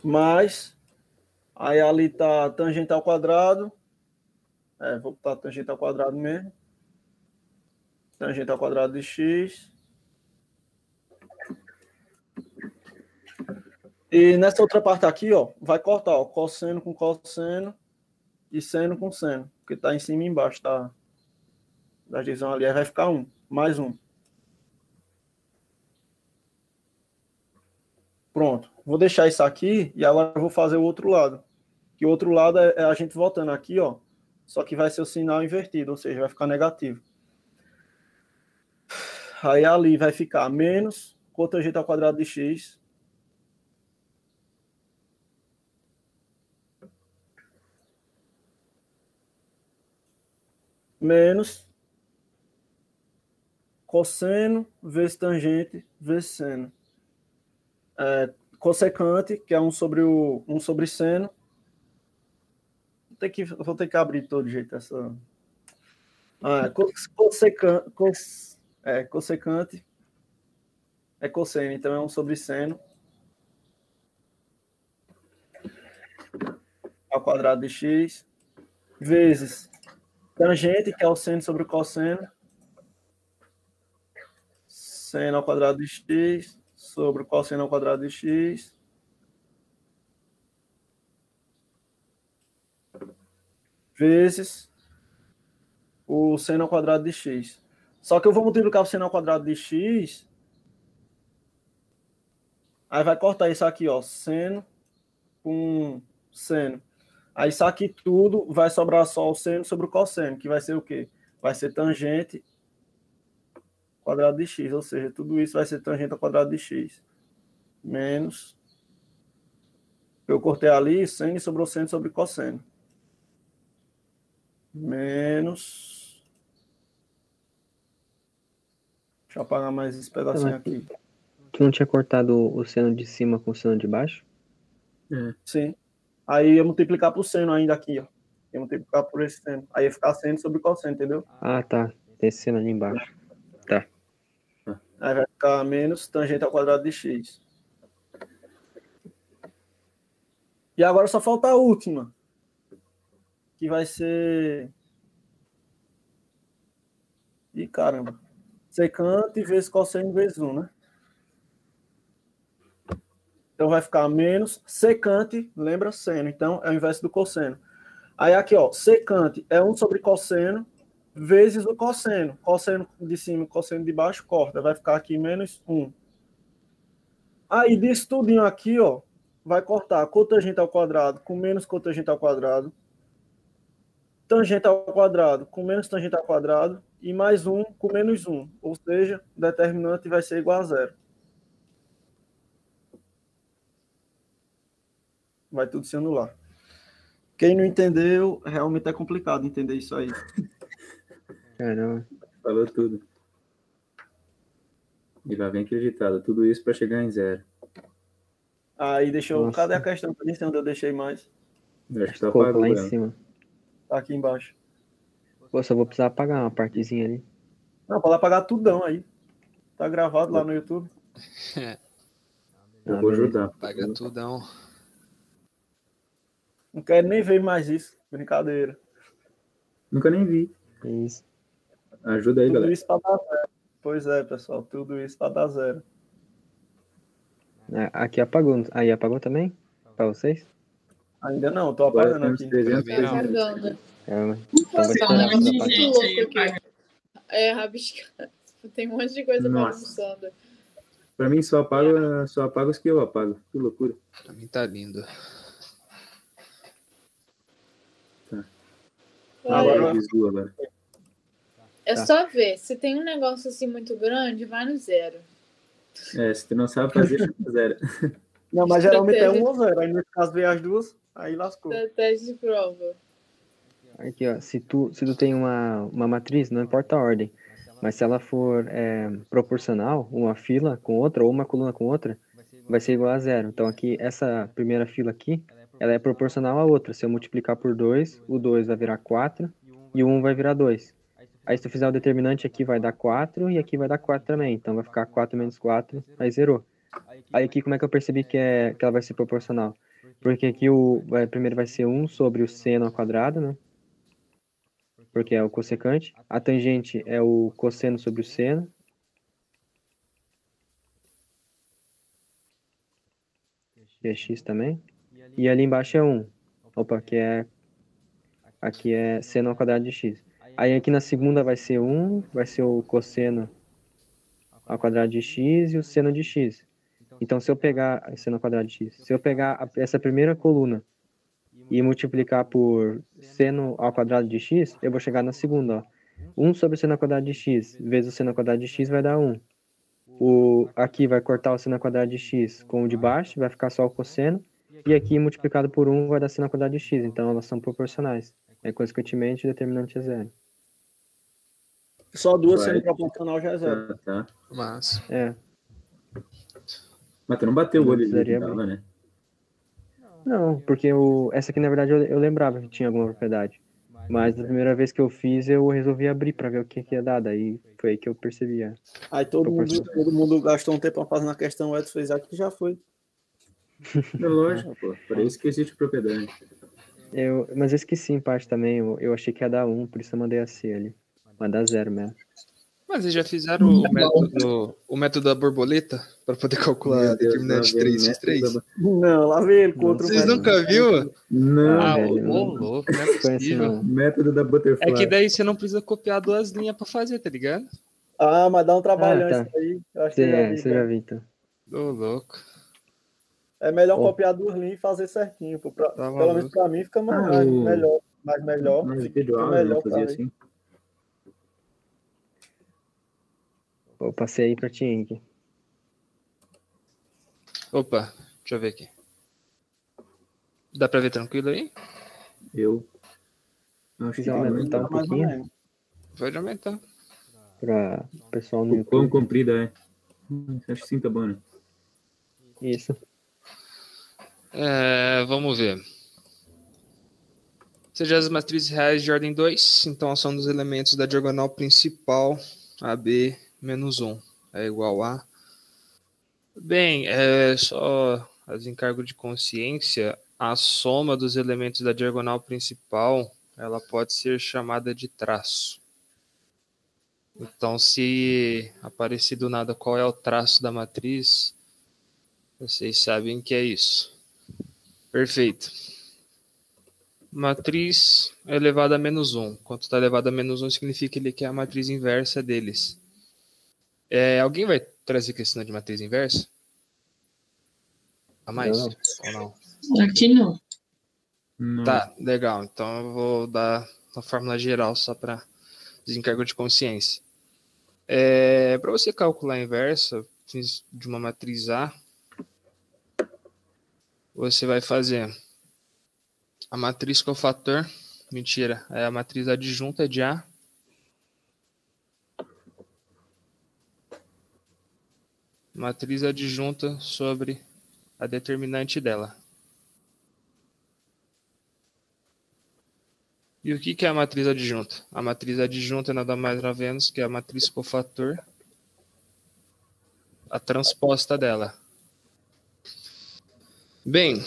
Mais, aí ali tá tangente ao quadrado. É, vou botar tangente ao quadrado mesmo. Tangente ao quadrado de x. E nessa outra parte aqui, ó, vai cortar, ó, cosseno com cosseno e seno com seno, porque tá em cima e embaixo da, da divisão ali, aí vai ficar um, mais um. Pronto, vou deixar isso aqui e agora vou fazer o outro lado. Que o outro lado é, é a gente voltando aqui, ó, só que vai ser o sinal invertido, ou seja, vai ficar negativo. Aí ali vai ficar menos cotangente ao quadrado de x menos cosseno vezes tangente vezes seno. É, cossecante, que é um sobre o um sobre seno. Vou ter que, vou ter que abrir todo jeito essa. Ah, cos, é, cossecante é cosseno, então é um sobre seno ao quadrado de x vezes Tangente, que é o seno sobre o cosseno. Seno ao quadrado de x sobre o cosseno ao quadrado de x. Vezes o seno ao quadrado de x. Só que eu vou multiplicar o seno ao quadrado de x. Aí vai cortar isso aqui, ó. Seno com seno. Aí isso aqui tudo vai sobrar só o seno sobre o cosseno, que vai ser o quê? Vai ser tangente quadrado de x, ou seja, tudo isso vai ser tangente ao quadrado de x. Menos. Eu cortei ali seno sobre o seno sobre cosseno. Menos. Deixa eu apagar mais esse pedacinho aqui. Tu não tinha cortado o seno de cima com o seno de baixo? É. Sim. Aí eu multiplicar por seno ainda aqui, ó. Eu multiplicar por esse seno. Aí ia ficar seno sobre cosseno, entendeu? Ah, tá. Tem esse seno ali embaixo. Tá. Aí vai ficar menos tangente ao quadrado de x. E agora só falta a última. Que vai ser. Ih, caramba. Secante vezes cosseno vezes 1, né? Então vai ficar menos secante, lembra seno. Então é o inverso do cosseno. Aí aqui, ó, secante é 1 sobre cosseno vezes o cosseno. Cosseno de cima, cosseno de baixo, corta. Vai ficar aqui menos 1. Aí disso tudinho aqui, ó, vai cortar cotangente ao quadrado com menos cotangente ao quadrado. Tangente ao quadrado com menos tangente ao quadrado. E mais 1 com menos 1. Ou seja, determinante vai ser igual a zero. vai tudo se anular. Quem não entendeu, realmente é complicado entender isso aí. Caramba. Falou tudo. E lá vem aquele ditado, tudo isso para chegar em zero. Aí deixou. Nossa. Cadê a questão? Cadê onde eu deixei mais? Eu acho que tá apagou lá em cima. Tá aqui embaixo. Pô, só vou precisar apagar uma partezinha ali. Não, pode apagar tudão aí. Tá gravado lá no YouTube. Eu Ah, vou beleza. ajudar. Paga tudão. Não quero nem ver mais isso. Brincadeira. Nunca nem vi. É Isso. Ajuda aí, Tudo galera. isso pra dar zero. Pois é, pessoal. Tudo isso pra dar zero. É, Aqui apagou. Aí apagou também? Pra vocês? Ainda não, tô Agora apagando aqui. 300 Também não. Tá. Então pra monte de apagar. gente louco aí, aqui. É, rabiscando. Tem um monte de coisa bagunçando. Pra mim só apaga, só apaga os que eu apago. Que loucura. Pra mim tá lindo. Agora- Agora visu agora. É Tá. só ver. Se tem um negócio assim muito grande, vai no zero. É, se tu não sabe fazer, chama zero. Não, mas geralmente é um ou zero. Aí nesse caso veio as duas, aí lascou. Teste de prova. Aqui, ó. Se tu, se tu tem uma, uma matriz, não importa a ordem. Mas se ela for é, proporcional, uma fila com outra, ou uma coluna com outra, vai ser igual a zero. Então aqui, essa primeira fila aqui, ela é proporcional à outra. Se eu multiplicar por 2, o 2 vai virar 4 e o 1 vai virar 2. Aí se tu fizer o determinante aqui vai dar 4 e aqui vai dar 4 também. Então vai ficar 4 menos 4, aí zerou. Aí aqui como é que eu percebi que, é, que ela vai ser proporcional? Porque aqui o é, primeiro vai ser 1 sobre o seno ao quadrado, né? Porque é o cossecante. A tangente é o cosseno sobre o seno. Que é x também. E ali embaixo é 1. Opa, aqui é aqui é seno ao quadrado de x. Aí aqui na segunda vai ser 1, vai ser o cosseno ao quadrado de x e o seno de x. Então se eu pegar seno ao quadrado de x, se eu pegar essa primeira coluna e multiplicar por seno ao quadrado de x, eu vou chegar na segunda, ó. 1 sobre seno ao quadrado de x vezes o seno ao quadrado de x vai dar 1. O, aqui vai cortar o seno ao quadrado de x com o de baixo, vai ficar só o cosseno. E aqui multiplicado por 1 vai dar seno ao quadrado de x. Então elas são proporcionais. É consequentemente o determinante é zero. Só duas Vai. sendo proporcional já é zero. Tá, tá. Mas. É. Mas tu não bateu o olho ali, tava, né? Não, porque o, essa aqui na verdade eu, eu lembrava que tinha alguma propriedade. Mas da primeira vez que eu fiz, eu resolvi abrir para ver o que, que ia dar. Daí foi aí que eu percebi. é. Aí todo mundo, todo mundo gastou um tempo fazendo a questão, o Edson fez aqui que já foi. É lógico, pô. Por isso que existe propriedade. Eu, mas eu esqueci em parte também. Eu, eu achei que ia dar 1, por isso eu mandei a C ali. Mas dá zero mesmo. Mas eles já fizeram o método, o método da borboleta para poder calcular determinante lá vem 3 x 3? método da- Não, lá vem ele com outro Vocês método. nunca viu? Não, Ah, velho, ô não- louco, não é possível. método da Butterfly. É que daí você não precisa copiar duas linhas pra fazer, tá ligado? Ah, mas dá um trabalhão Ah, tá. isso aí. Eu acho que Você, já é, vi, você cara. já viu então. Ô, louco. É melhor Ó. copiar duas linhas e fazer certinho. Pra- Tá pelo menos pra mim fica mais, Ah, mais o- melhor. Mais melhor. Vídeo aula, melhor pra Fazia mim. assim. Eu passei aí pra ti, Henrique. Opa, deixa eu ver aqui. Dá pra ver tranquilo aí? Eu. Acho que Quiser tem aumentar um pouquinho. Pode aumentar. para o pessoal no O quão comprida é. Hum, Acho que sim, tá bom, né? Isso. É, vamos ver. Sejam as matrizes reais de ordem 2, então a soma dos elementos da diagonal principal, AB menos 1, é igual a. Bem, é só as encargo de consciência, a soma dos elementos da diagonal principal, ela pode ser chamada de traço. Então, se aparecer do nada qual é o traço da matriz, vocês sabem que é isso. Perfeito. Matriz elevada a menos 1. Quanto está elevado a menos 1 significa ele que é a matriz inversa deles. É, alguém vai trazer questão de matriz inversa? A mais? Não. Ou não? Aqui não. Não. Tá, legal. Então eu vou dar uma fórmula geral só para desencargo de consciência. É, para você calcular a inversa de uma matriz A, você vai fazer A matriz cofator, mentira, é a matriz adjunta de A. Matriz adjunta sobre a determinante dela. E o que é a matriz adjunta? A matriz adjunta é nada mais nada menos que a matriz cofator, a transposta dela. Bem,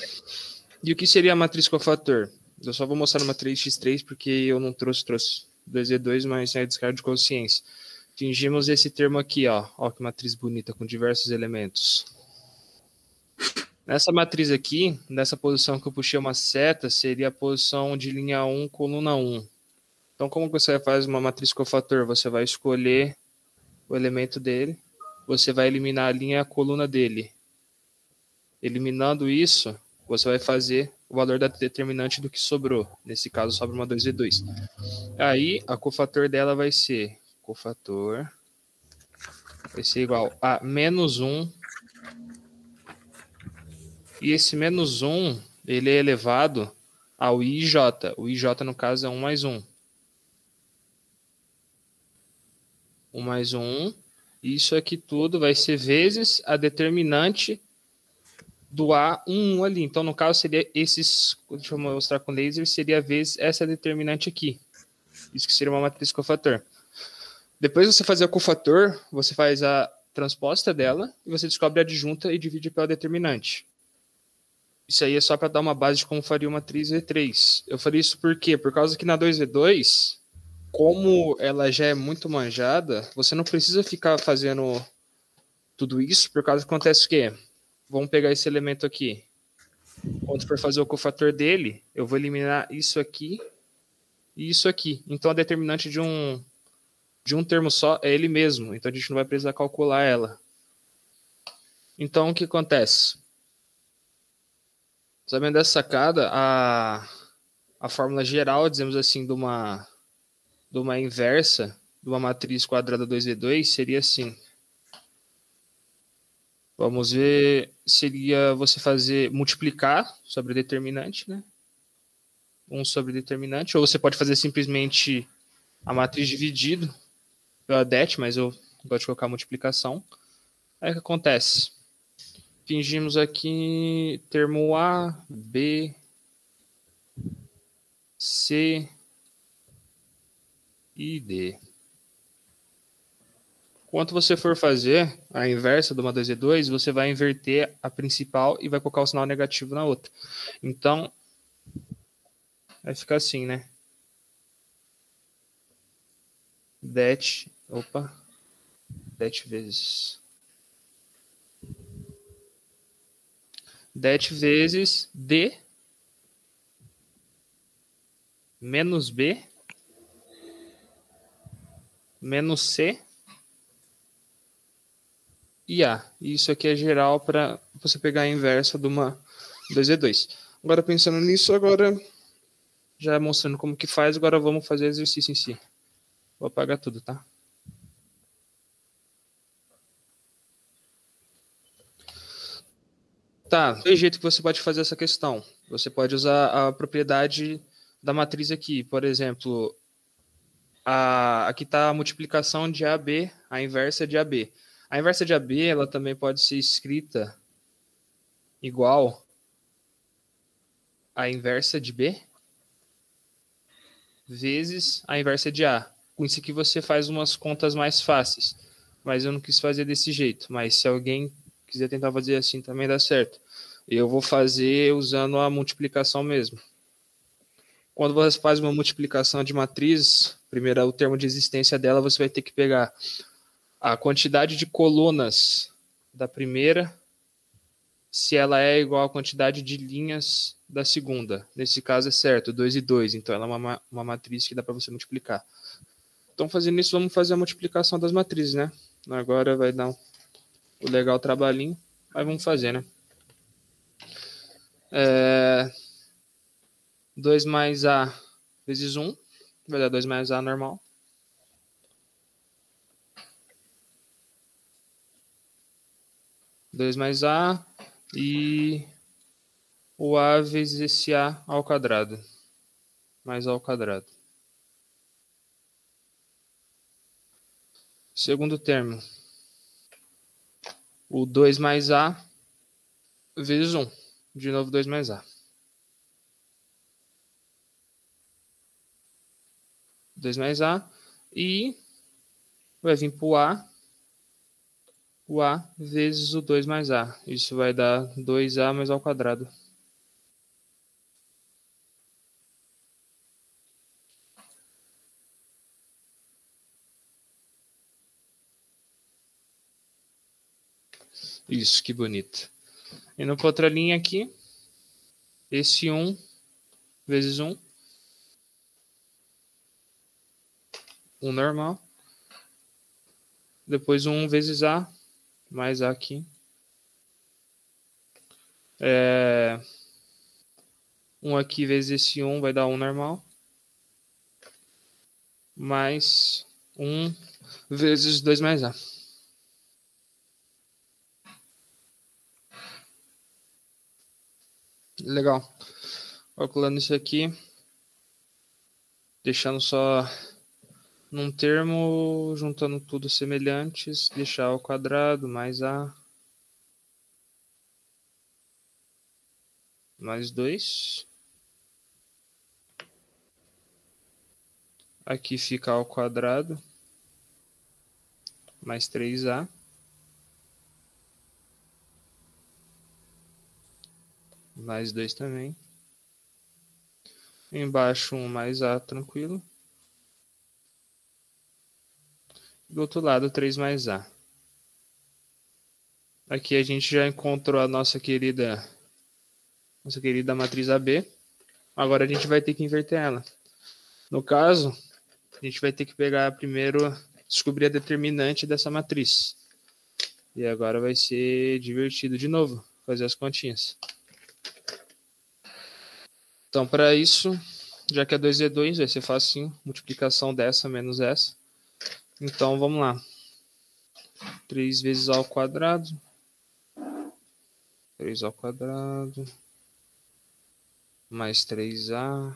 e o que seria a matriz cofator? Eu só vou mostrar uma 3x3 porque eu não trouxe, trouxe 2e2, mas é descarga de consciência. Fingimos esse termo aqui, ó. Ó que matriz bonita, com diversos elementos. Nessa matriz aqui, nessa posição que eu puxei uma seta, seria a posição de linha 1, coluna 1. Então, como você faz uma matriz cofator? Você vai escolher o elemento dele, você vai eliminar a linha e a coluna dele. Eliminando isso, você vai fazer o valor da determinante do que sobrou. Nesse caso, sobra uma 2 e 2. Aí, a cofator dela vai ser cofator vai ser igual a menos 1. E esse menos 1, ele é elevado ao IJ. O IJ, no caso, é 1 mais 1. 1 mais 1. Isso aqui tudo vai ser vezes a determinante do A1 ali. Então, no caso, seria esses. Deixa eu mostrar com laser, seria vezes essa determinante aqui. Isso que seria uma matriz cofator. Depois você fazer a cofator, você faz a transposta dela e você descobre a adjunta e divide pela determinante. Isso aí é só para dar uma base de como faria uma matriz V3. Eu faria isso por quê? Por causa que na 2V2, como ela já é muito manjada, você não precisa ficar fazendo tudo isso, por causa que acontece o quê? Vamos pegar esse elemento aqui. Quando for fazer o cofator dele, eu vou eliminar isso aqui e isso aqui. Então a determinante de um de um termo só é ele mesmo, então a gente não vai precisar calcular ela. Então o que acontece? Sabendo dessa sacada, a, a fórmula geral, dizemos assim, de uma, de uma inversa de uma matriz quadrada 2v2 seria assim. Vamos ver, seria você fazer multiplicar sobre determinante, né? 1 sobre determinante, ou você pode fazer simplesmente a matriz dividido pela det, mas eu gosto de colocar multiplicação. Aí o que acontece? Fingimos aqui termo A, B, C e D. Quando você for fazer a inversa de uma 2 e 2, você vai inverter a principal e vai colocar o sinal negativo na outra. Então, vai ficar assim, né? Det Opa. 10 vezes. 10 vezes D menos B menos C e A. Isso aqui é geral para você pegar a inversa de uma 2E2. Agora pensando nisso, agora já mostrando como que faz, agora vamos fazer o exercício em si. Vou apagar tudo, tá? Tá, tem jeito que você pode fazer essa questão. Você pode usar a propriedade da matriz aqui. Por exemplo, a, aqui está a multiplicação de AB, a inversa de AB. A inversa de AB ela também pode ser escrita igual a inversa de B vezes a inversa de A. Com isso aqui você faz umas contas mais fáceis. Mas eu não quis fazer desse jeito. Mas se alguém quiser tentar fazer assim também dá certo. Eu vou fazer usando a multiplicação mesmo. Quando você faz uma multiplicação de matriz, primeiro o termo de existência dela, você vai ter que pegar a quantidade de colunas da primeira, se ela é igual à quantidade de linhas da segunda. Nesse caso é certo, 2 e 2, então ela é uma, uma matriz que dá para você multiplicar. Então, fazendo isso, vamos fazer a multiplicação das matrizes, né? Agora vai dar o legal trabalhinho, mas vamos fazer, né? É, 2 mais A vezes 1, vai dar 2 mais A normal. Dois mais A e o A vezes esse A ao quadrado, mais A ao quadrado. Segundo termo, o 2 mais A vezes 1. De novo, 2 mais A. 2 mais A. E vai vir para o A. O A vezes o 2 mais A. Isso vai dar 2A mais ao quadrado. Isso, que bonito. Indo para outra linha aqui. Esse 1 vezes 1. 1 normal. Depois 1 vezes A. Mais A aqui. É... 1 aqui vezes esse 1 vai dar 1 normal. Mais 1 vezes 2 mais A. Legal. Calculando isso aqui, deixando só num termo, juntando tudo semelhantes, deixar ao quadrado mais A mais 2. Aqui fica ao quadrado mais 3A. Mais 2 também. Embaixo um mais A tranquilo. Do outro lado 3 mais A. Aqui a gente já encontrou a nossa querida nossa querida matriz AB. Agora a gente vai ter que inverter ela. No caso, a gente vai ter que pegar primeiro, descobrir a determinante dessa matriz. E agora vai ser divertido de novo, fazer as continhas. Então, para isso, já que é 2e2, vai ser fácil, multiplicação dessa menos essa. Então, vamos lá. 3 vezes ao quadrado. 3 ao quadrado. Mais 3a.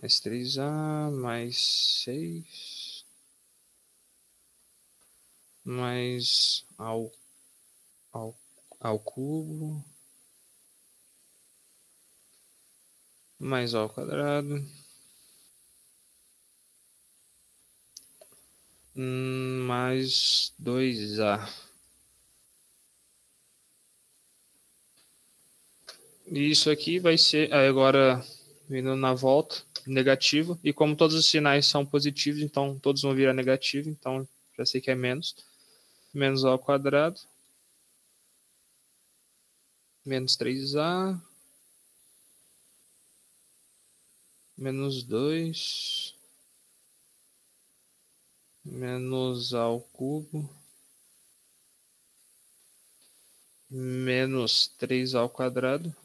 Mais 3a, mais 6. Mais ao, ao, ao cubo. mais ao quadrado. Hum, mais 2A. Isso aqui vai ser agora vindo na volta negativo e como todos os sinais são positivos, então todos vão virar negativo, então já sei que é menos. Menos ao quadrado. Menos 3A. menos 2 menos A ao cubo menos 3 ao quadrado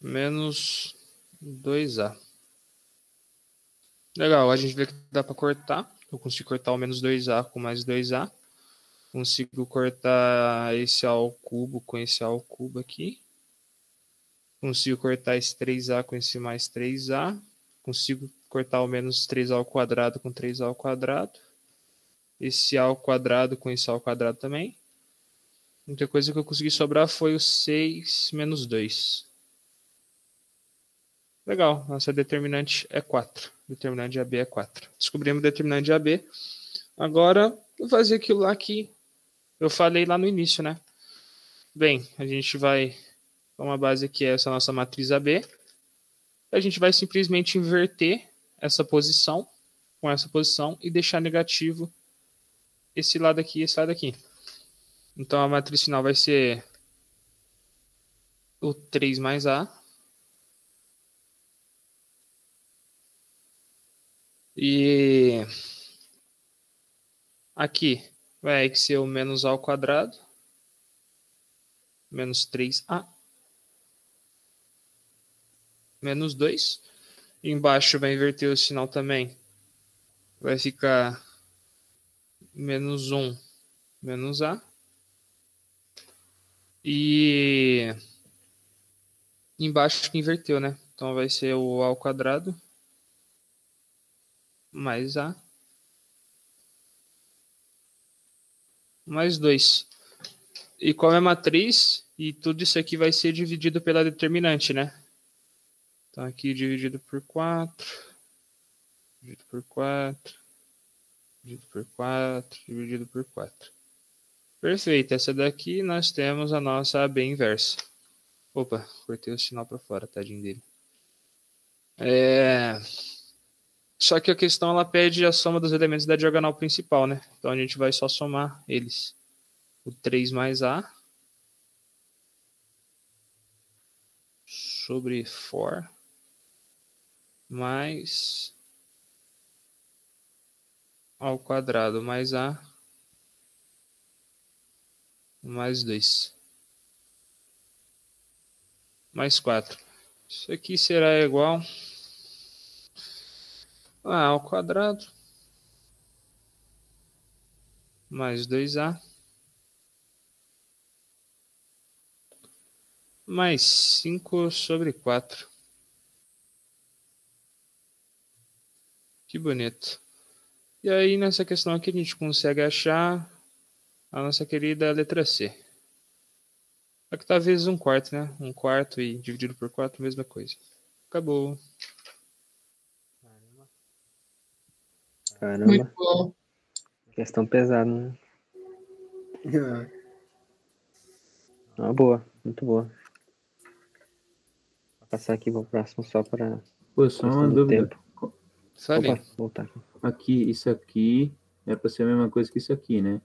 menos 2A. Legal, a gente vê que dá para cortar. Eu consigo cortar o menos 2A com mais 2A. Consigo cortar esse A ao cubo com esse A ao cubo aqui. Consigo cortar esse 3A com esse mais 3A. Consigo cortar o menos 3A ao quadrado com 3A ao quadrado. Esse A ao quadrado com esse A ao quadrado também. A única coisa que eu consegui sobrar foi o 6 menos 2. Legal, nossa determinante é 4. Determinante de AB é 4. Descobrimos o determinante de AB. Agora, vou fazer aquilo lá que eu falei lá no início, né? Bem, a gente vai uma base aqui é essa nossa matriz AB. A gente vai simplesmente inverter essa posição com essa posição e deixar negativo esse lado aqui e esse lado aqui. Então a matriz final vai ser o 3 mais A. E aqui vai ser o menos ao quadrado. Menos 3A menos 2. Embaixo vai inverter o sinal também. Vai ficar menos 1 menos A. E embaixo que inverteu, né? Então vai ser o ao quadrado mais A mais 2. E como é matriz, e tudo isso aqui vai ser dividido pela determinante, né? Então aqui dividido por 4, dividido por 4, dividido por 4, dividido por 4. Perfeito, essa daqui nós temos a nossa AB inversa. Opa, cortei o sinal para fora, tadinho dele. É... Só que a questão ela pede a soma dos elementos da diagonal principal, né? Então a gente vai só somar eles. O 3 mais A sobre 4 mais ao quadrado mais A mais 2 mais 4. Isso aqui será igual a ao quadrado mais 2A mais 5 sobre 4. Que bonito. E aí, nessa questão aqui, a gente consegue achar a nossa querida letra C. Aqui tá vezes um quarto, né? Um quarto e dividido por quatro, mesma coisa. Acabou. Caramba, Muito bom. questão pesada, né? Uma boa, muito boa. Vou passar aqui pro próximo só para Pô, só uma dúvida. tempo. Só ali. Opa, voltar aqui. Aqui, isso aqui é para ser a mesma coisa que isso aqui, né?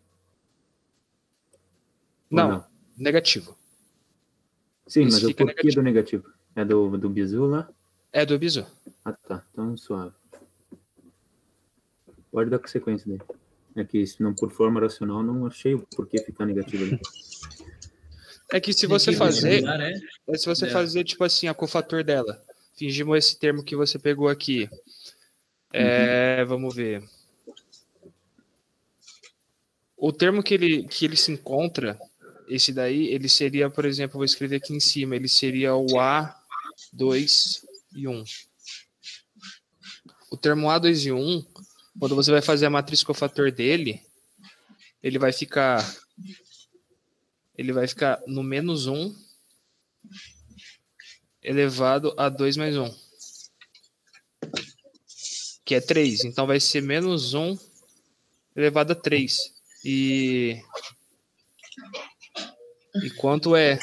Ou Não, negativo. Sim, mas Isso o fica porquê do negativo? É do, do bizu lá? É do bizu. Ah, tá. Então, suave. Pode dar sequência daí. É que, se não por forma racional, não achei o porquê ficar negativo ali. É que se você fazer, né? é se você É. fazer tipo assim, a cofator dela. Fingimos esse termo que você pegou aqui. É, vamos ver. O termo que ele, que ele se encontra, esse daí, ele seria, por exemplo, vou escrever aqui em cima, ele seria o A2 e 1. O termo A2 e 1, quando você vai fazer a matriz cofator dele, ele vai ficar ele vai ficar no menos 1 elevado a 2 mais 1. Que é 3. Então vai ser menos 1 elevado a 3. E. E quanto é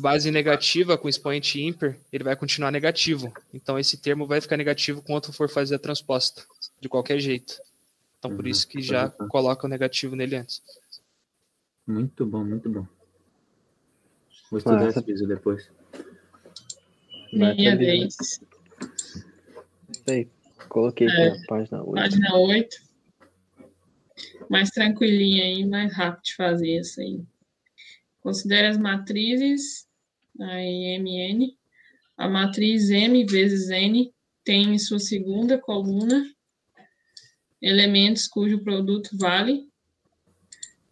base negativa com expoente ímpar, ele vai continuar negativo. Então esse termo vai ficar negativo quando for fazer a transposta, de qualquer jeito. Então por Uhum, isso que já botar. coloca o negativo nele antes. Muito bom, muito bom. Vou estudar Massa. esse bizu depois. Vai Minha Bíblia. vez. Isso aí. Coloquei aqui É. na página 8. Página 8. Mais tranquilinha aí, mais rápido de fazer isso aí. Considere as matrizes, a MN. A matriz M vezes N tem em sua segunda coluna elementos cujo produto vale.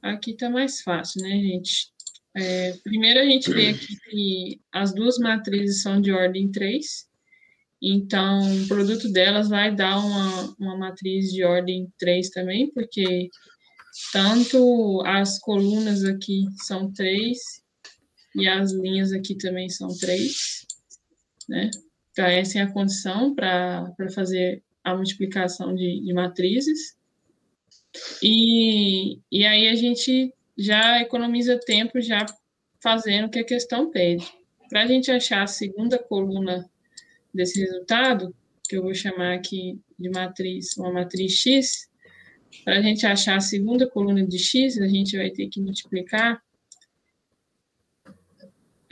Aqui está mais fácil, né, gente? É, primeiro a gente vê aqui que as duas matrizes são de ordem 3. Então, o produto delas vai dar uma, uma matriz de ordem 3 também, porque tanto as colunas aqui são 3 e as linhas aqui também são 3, né? Então, essa é a condição para fazer a multiplicação de, de matrizes. E, e aí a gente já economiza tempo já fazendo o que a questão pede. Para a gente achar a segunda coluna desse resultado, que eu vou chamar aqui de matriz, uma matriz X, para a gente achar a segunda coluna de X, a gente vai ter que multiplicar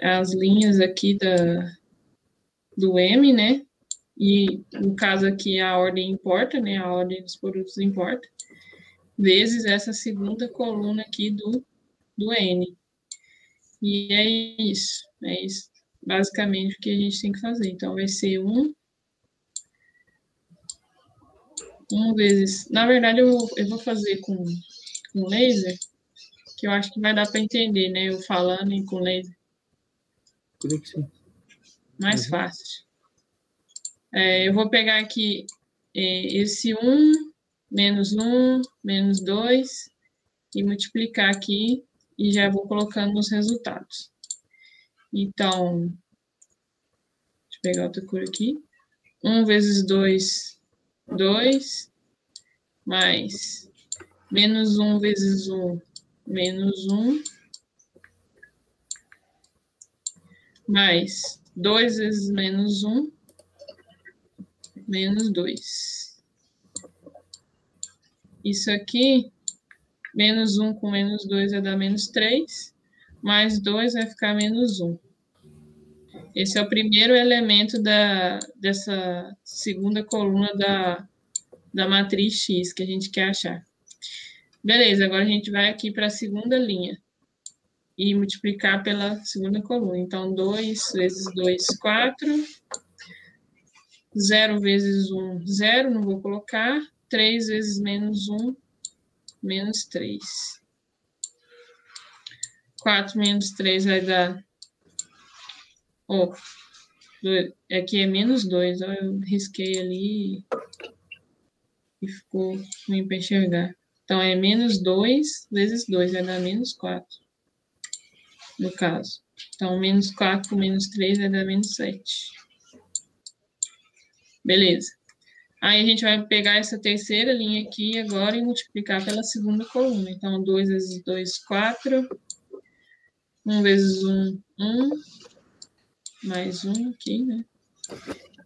as linhas aqui da, do M, né? E no caso aqui a ordem importa, né? A ordem dos produtos importa, vezes essa segunda coluna aqui do, do N. E é isso, é isso basicamente o que a gente tem que fazer. Então, vai ser 1. 1 vezes. Na verdade, eu, eu vou fazer com com laser, que eu acho que vai dar para entender, né? Eu falando e com laser. Que sim. Mais fácil. É, eu vou pegar aqui é, esse 1, menos 1, menos 2, e multiplicar aqui, e já vou colocando nos resultados. Então, deixa eu pegar outra cor aqui. 1 vezes 2, 2, mais menos 1 vezes 1, menos 1, mais 2 vezes menos 1, menos 2. Isso aqui, menos 1 com menos 2 vai dar menos 3, mais 2 vai ficar menos 1. Esse é o primeiro elemento da, dessa segunda coluna da, da matriz X que a gente quer achar. Beleza, agora a gente vai aqui para a segunda linha e multiplicar pela segunda coluna. Então, 2 vezes 2, 4. 0 vezes 1, 0, não vou colocar. 3 vezes menos 1, menos 3. 4 menos 3 vai dar... Oh, aqui é menos 2, eu risquei ali e ficou ruim para enxergar. Então, é menos 2 vezes 2, vai dar menos 4, no caso. Então, menos 4 com menos 3 vai dar menos 7. Beleza. Aí, a gente vai pegar essa terceira linha aqui agora e multiplicar pela segunda coluna. Então, 2 vezes 2, 4. 1 vezes 1, 1. Mais 1 aqui, né?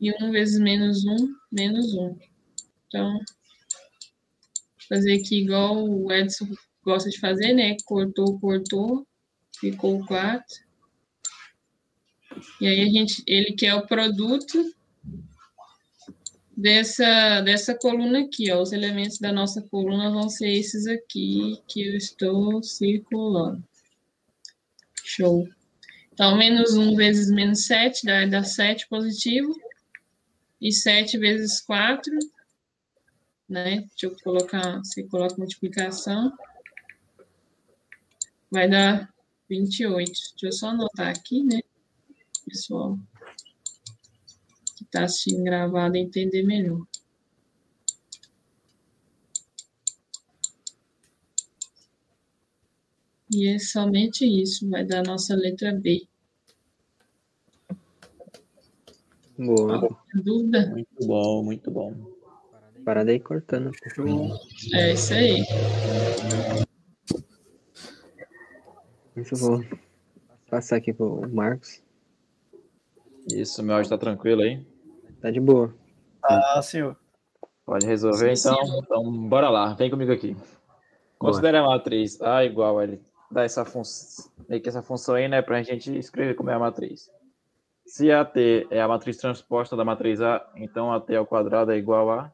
E 1 vezes menos 1, menos 1. Então, fazer aqui igual o Edson gosta de fazer, né? Cortou, cortou, ficou 4. E aí a gente, ele quer o produto dessa, dessa coluna aqui, ó. Os elementos da nossa coluna vão ser esses aqui que eu estou circulando. Show. Então, menos 1 vezes menos 7 dá, dá 7 positivo. E 7 vezes 4 né? Deixa eu colocar, você coloca multiplicação, vai dar 28. Deixa eu só anotar aqui, né? Pessoal está assistindo gravado entender melhor. E é somente isso, vai dar a nossa letra B. Boa. Dúvida? Muito bom, muito bom. Parada aí cortando. É isso aí. Muito bom. Passar aqui pro Marcos. Isso, meu áudio tá tranquilo aí? Tá de boa. Ah, senhor. Pode resolver, Sim, então. senhor. Então, bora lá, vem comigo aqui. Considere a matriz A igual a ele. Dá essa função, meio que essa função aí, né, pra gente escrever como é a matriz. Se AT é a matriz transposta da matriz A, então AT ao quadrado é igual a.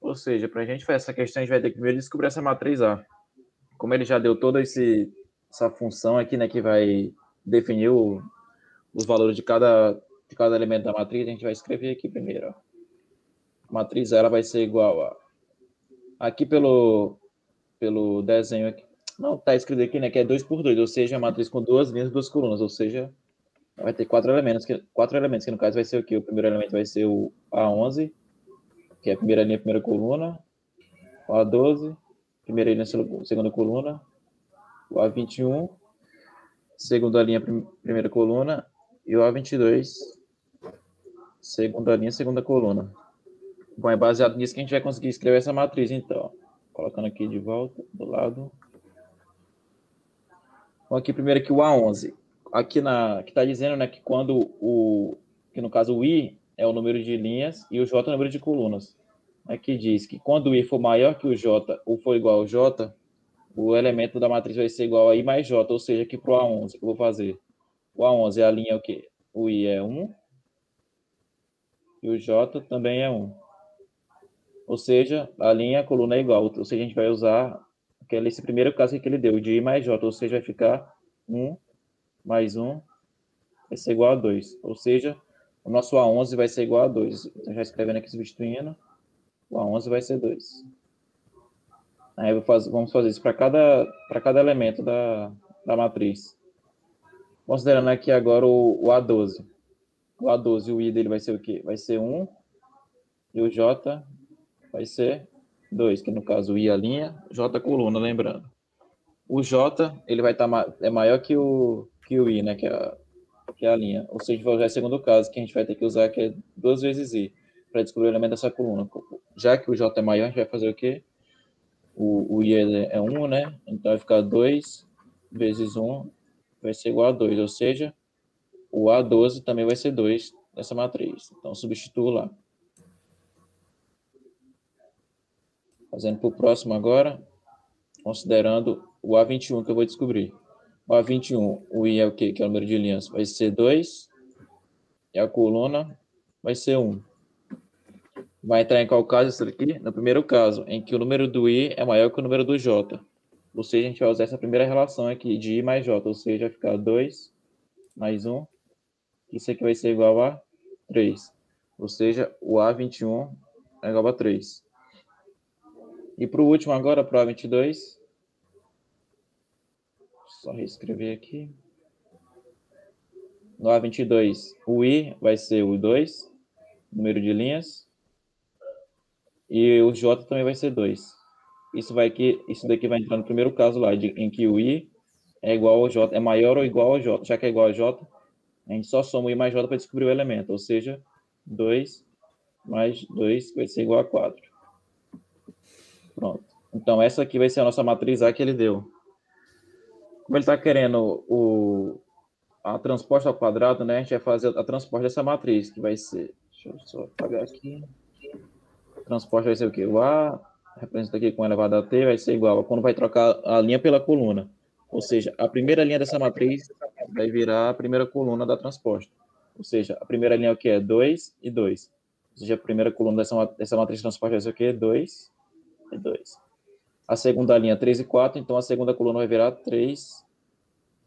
Ou seja, para a gente fazer essa questão, a gente vai ter que primeiro descobrir essa matriz A. Como ele já deu toda esse, essa função aqui, né, que vai definir o- os valores de cada, de cada elemento da matriz, a gente vai escrever aqui primeiro. A matriz A ela vai ser igual a. Aqui pelo, pelo desenho aqui. Não, tá escrito aqui, né, que é 2 por 2, ou seja, a matriz com duas linhas e duas colunas, ou seja, vai ter quatro elementos, que, quatro elementos, que no caso vai ser o quê? O primeiro elemento vai ser o A11, que é a primeira linha, primeira coluna, o A12, primeira linha, segunda coluna, o A21, segunda linha, prim- primeira coluna, e o A22, segunda linha, segunda coluna. Bom, é baseado nisso que a gente vai conseguir escrever essa matriz, então. Colocando aqui de volta, do lado. Bom, aqui primeiro aqui o A11. Aqui na, que está dizendo, né, que quando o, que no caso o I é o número de linhas e o J é o número de colunas. Aqui diz que quando o I for maior que o J ou for igual ao J, o elemento da matriz vai ser igual a I mais J, ou seja, aqui para o A11, que eu vou fazer. O A11 é a linha o quê? O I é 1 e o J também é 1. Ou seja, a linha e a coluna é igual. Ou seja, a gente vai usar aquele, esse primeiro caso que ele deu, de I mais J, ou seja, vai ficar 1 mais 1 vai ser igual a 2. Ou seja, o nosso A11 vai ser igual a 2. Então, já escrevendo aqui, substituindo, o A11 vai ser 2. Aí faz, vamos fazer isso para cada, cada elemento da, da matriz. Considerando aqui agora o, o A12. O A12, o I dele vai ser o quê? Vai ser 1 e o J vai ser 2, que no caso o I é a linha, J a coluna, lembrando. O J, ele vai estar tá, é maior que o, que o I, né, que é, a, que é a linha. Ou seja, vai usar o segundo caso, que a gente vai ter que usar, que é 2 vezes I, para descobrir o elemento dessa coluna. Já que o J é maior, a gente vai fazer o quê? O, o I é 1, né? Então vai ficar 2 vezes 1 vai ser igual a 2, ou seja, o A12 também vai ser 2 nessa matriz. Então, substituo lá. Fazendo para o próximo agora, considerando o A21 que eu vou descobrir. O A21, o I é o quê? Que é o número de linhas. Vai ser 2 e a coluna vai ser 1. Vai entrar em qual caso isso aqui? No primeiro caso, em que o número do I é maior que o número do J. Ou seja, a gente vai usar essa primeira relação aqui de I mais J, ou seja, vai ficar 2 mais 1. Isso aqui vai ser igual a 3. Ou seja, o A21 é igual a 3. E para o último agora, para o A22, só reescrever aqui. No A22, o I vai ser o 2, número de linhas. E o J também vai ser 2. Isso, vai que, isso daqui vai entrar no primeiro caso lá, de, em que o I é igual ao J, é maior ou igual ao J. Já que é igual a J, a gente só soma I mais J para descobrir o elemento, ou seja, 2 mais 2 vai ser igual a 4. Pronto. Então, essa aqui vai ser a nossa matriz A que ele deu. Como ele está querendo o, a transposta ao quadrado, né? A gente vai fazer a transposta dessa matriz, que vai ser... Deixa eu só apagar aqui. A transposta vai ser o quê? O A representa aqui com elevado a t, vai ser igual a quando vai trocar a linha pela coluna. Ou seja, a primeira linha dessa matriz vai virar a primeira coluna da transposta. Ou seja, a primeira linha é o que? É 2 e 2. Ou seja, a primeira coluna dessa, dessa matriz transposta vai ser o quê? 2 e 2. A segunda linha, 3 e 4, então a segunda coluna vai virar 3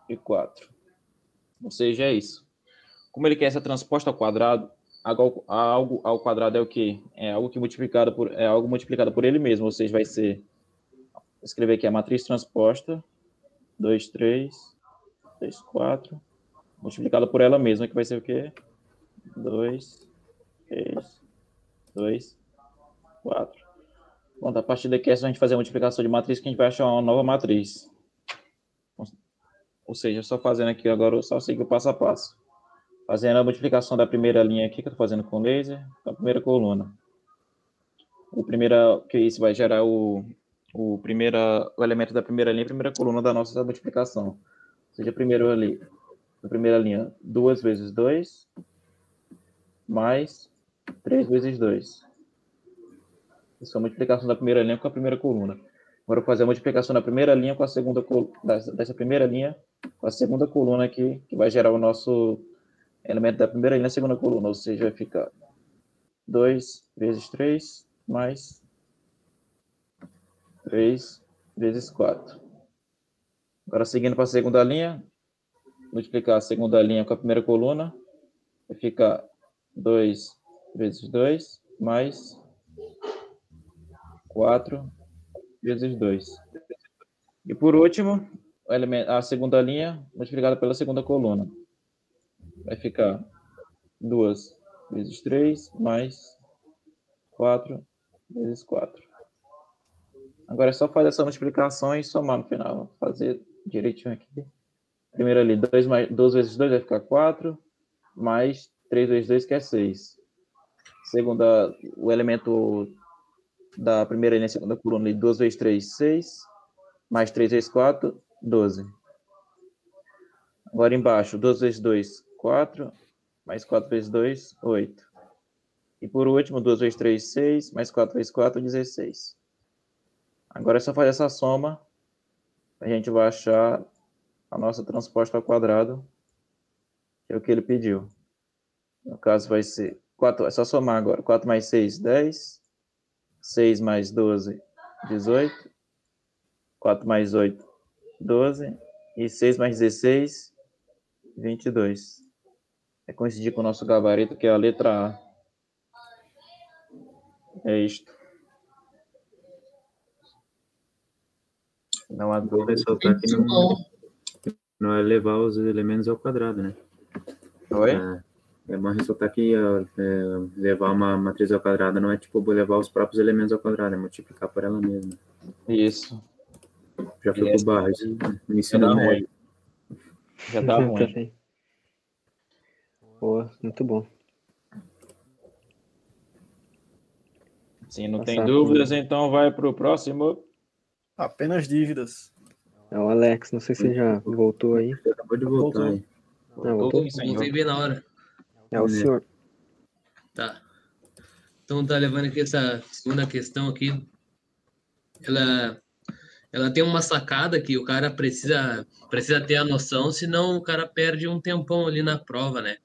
e 4. Ou seja, é isso. Como ele quer essa transposta ao quadrado, algo, ao quadrado é o quê? É algo que multiplicado por é algo multiplicado por ele mesmo, ou seja, vai ser escrever aqui a matriz transposta 2 3 3 4 multiplicado por ela mesma, que vai ser o quê? 2 3 2 4. Bom, a partir daqui é só a gente fazer a multiplicação de matriz que a gente vai achar uma nova matriz. Ou seja, só fazendo aqui agora, só seguir o passo a passo. Fazendo a multiplicação da primeira linha aqui, que eu estou fazendo com laser, com a primeira coluna. O primeiro, que isso vai gerar o, o, primeira, o elemento da primeira linha, a primeira coluna da nossa multiplicação. Seja, primeiro ali, a primeira linha, 2 vezes 2, mais 3 vezes 2. Isso é a multiplicação da primeira linha com a primeira coluna. Agora eu vou fazer a multiplicação da primeira linha com a segunda dessa primeira linha com a segunda coluna aqui, que vai gerar o nosso elemento da primeira linha na segunda coluna, ou seja, vai ficar 2 vezes 3 mais 3 vezes 4. Agora, seguindo para a segunda linha, multiplicar a segunda linha com a primeira coluna, vai ficar 2 vezes 2 mais 4 vezes 2. E por último, a segunda linha multiplicada pela segunda coluna vai ficar 2 vezes 3 mais 4 vezes 4. Agora é só fazer essa multiplicação e somar no final. Fazer direitinho aqui. Primeiro ali, 2, mais, 2 vezes 2 vai ficar 4, mais 3 vezes 2, que é 6. Segunda, o elemento da primeira linha, segunda coluna, ali, 2 vezes 3, 6, mais 3 vezes 4, 12. Agora embaixo, 2 vezes 2, 4, mais 4 vezes 2, 8. E por último, 2 vezes 3, 6, mais 4 vezes 4, 16. Agora é só fazer essa soma, a gente vai achar a nossa transposta ao quadrado, que é o que ele pediu. No caso vai ser, 4, é só somar agora, 4 mais 6, 10, 6 mais 12, 18, 4 mais 8, 12, e 6 mais 16, 22 é coincidir com o nosso gabarito, que é a letra A. É isto. Não há dúvida. ressaltar que não, não é levar os elementos ao quadrado, né? Oi? É, é bom ressaltar que é, levar uma matriz ao quadrado não é tipo levar os próprios elementos ao quadrado, é multiplicar por ela mesma. Isso. Já foi pro barra, isso no Já ensino dá médio. Já tá ruim. Boa, muito bom. Se não tem Passar dúvidas, então vai para o próximo. Apenas dívidas. É o Alex, não sei se ele já voltou aí. Você acabou de voltar Voltou. aí. Não, voltou? Voltei bem na hora. É o senhor. Tá. Então tá levando aqui essa segunda questão aqui. Ela, ela tem uma sacada que o cara precisa, precisa ter a noção, senão o cara perde um tempão ali na prova, né?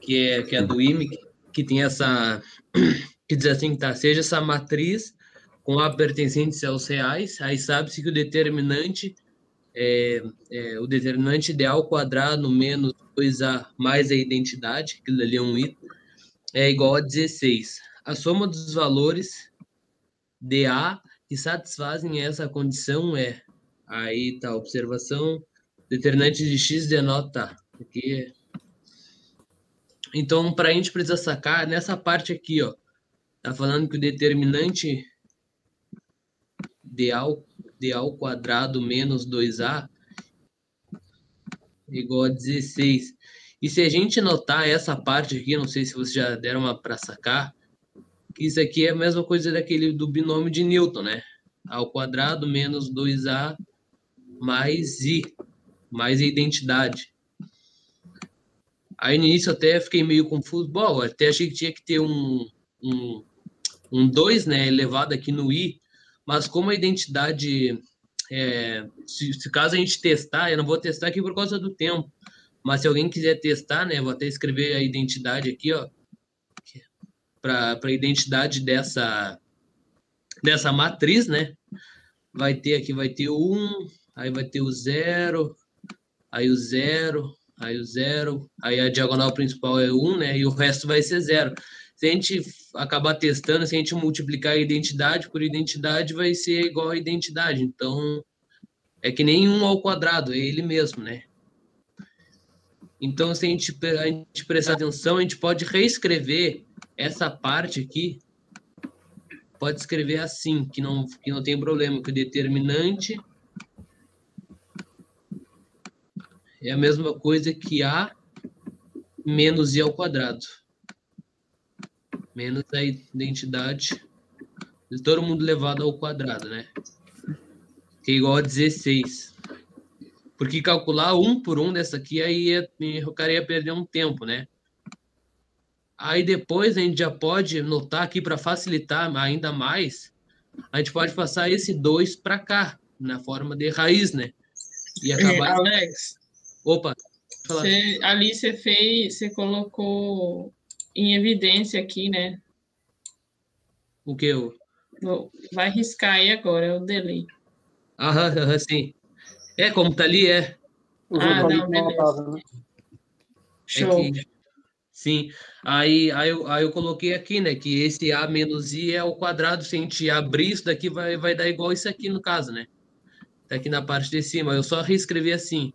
Que é, que é do IME, que tem essa. que diz assim, tá? Seja essa matriz com A pertencente aos reais, aí sabe-se que o determinante é, é o determinante ideal quadrado menos 2A mais a identidade, aquilo ali é um item, é igual a 16. A soma dos valores de A que satisfazem essa condição é, aí tá a observação, determinante de x denota, aqui então, para a gente precisa sacar nessa parte aqui, ó, tá falando que o determinante de A, A ao quadrado menos 2A igual a 16. E se a gente notar essa parte aqui, não sei se vocês já deram uma para sacar, que isso aqui é a mesma coisa daquele do binômio de Newton, né? A ao quadrado menos 2A mais I, mais a identidade. Aí no início até fiquei meio confuso. Bom, até achei que tinha que ter um, um, um 2, né, elevado aqui no I, mas como a identidade, é, se, se caso a gente testar, eu não vou testar aqui por causa do tempo, mas se alguém quiser testar, né, vou até escrever a identidade aqui, ó, para a identidade dessa, dessa matriz, né, vai ter aqui, vai ter o 1, aí vai ter o 0, aí o 0, aí o 0, aí a diagonal principal é 1, né, e o resto vai ser 0 se a gente acabar testando, se a gente multiplicar a identidade por identidade, vai ser igual a identidade. Então, é que nem um ao quadrado, é ele mesmo, né? Então, se a gente, a gente prestar atenção, a gente pode reescrever essa parte aqui, pode escrever assim, que não, que não tem problema, que o determinante é a mesma coisa que A menos I ao quadrado menos a identidade de todo mundo levado ao quadrado, né? Que é igual a 16. Porque calcular um por um dessa aqui, aí ia, o cara ia perder um tempo, né? Aí depois a gente já pode notar aqui para facilitar ainda mais, a gente pode passar esse 2 para cá, na forma de raiz, né? E É, acabar. Alex, Opa, você, ali você fez, você colocou em evidência aqui, né? o que eu. Vai riscar aí agora, é o delay. Aham, aham, sim. É, como tá ali, é. O Ah, não, ali beleza. notável, né? Show. É que- sim. Aí, aí, eu, aí eu coloquei aqui, né? Que esse A menos I é o quadrado. Se a gente abrir isso daqui, vai, vai dar igual isso aqui, no caso, né? Tá aqui na parte de cima. Eu só reescrevi assim.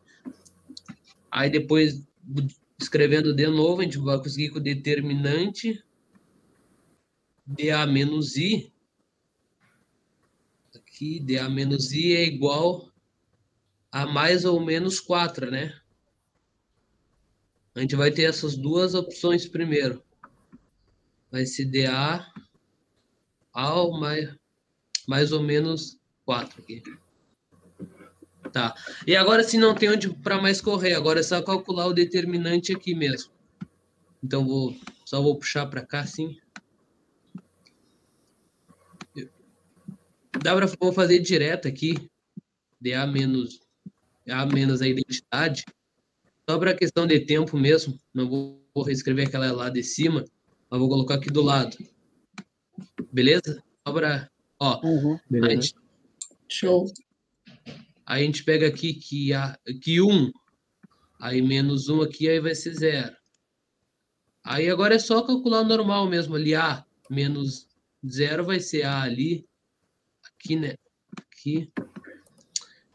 Aí depois, escrevendo de novo, a gente vai conseguir que o determinante de A menos I. Aqui, de A menos I é igual a mais ou menos 4, né? A gente vai ter essas duas opções primeiro. Vai ser DA ao mais, mais ou menos 4 aqui. Tá. E agora, se não tem onde para mais correr, agora é só calcular o determinante aqui mesmo. Então, vou, só vou puxar para cá, assim. Dá para vou fazer direto aqui. DA menos, A menos a identidade. Só para questão de tempo mesmo, não vou, vou reescrever aquela lá de cima, mas vou colocar aqui do lado. Beleza? Só para. Ó, Uhum. a Beleza. gente, Show. Aí a gente pega aqui que, a, que 1, aí menos 1 aqui, aí vai ser 0. Aí agora é só calcular normal mesmo ali. A menos 0 vai ser A ali. Aqui, né? aqui.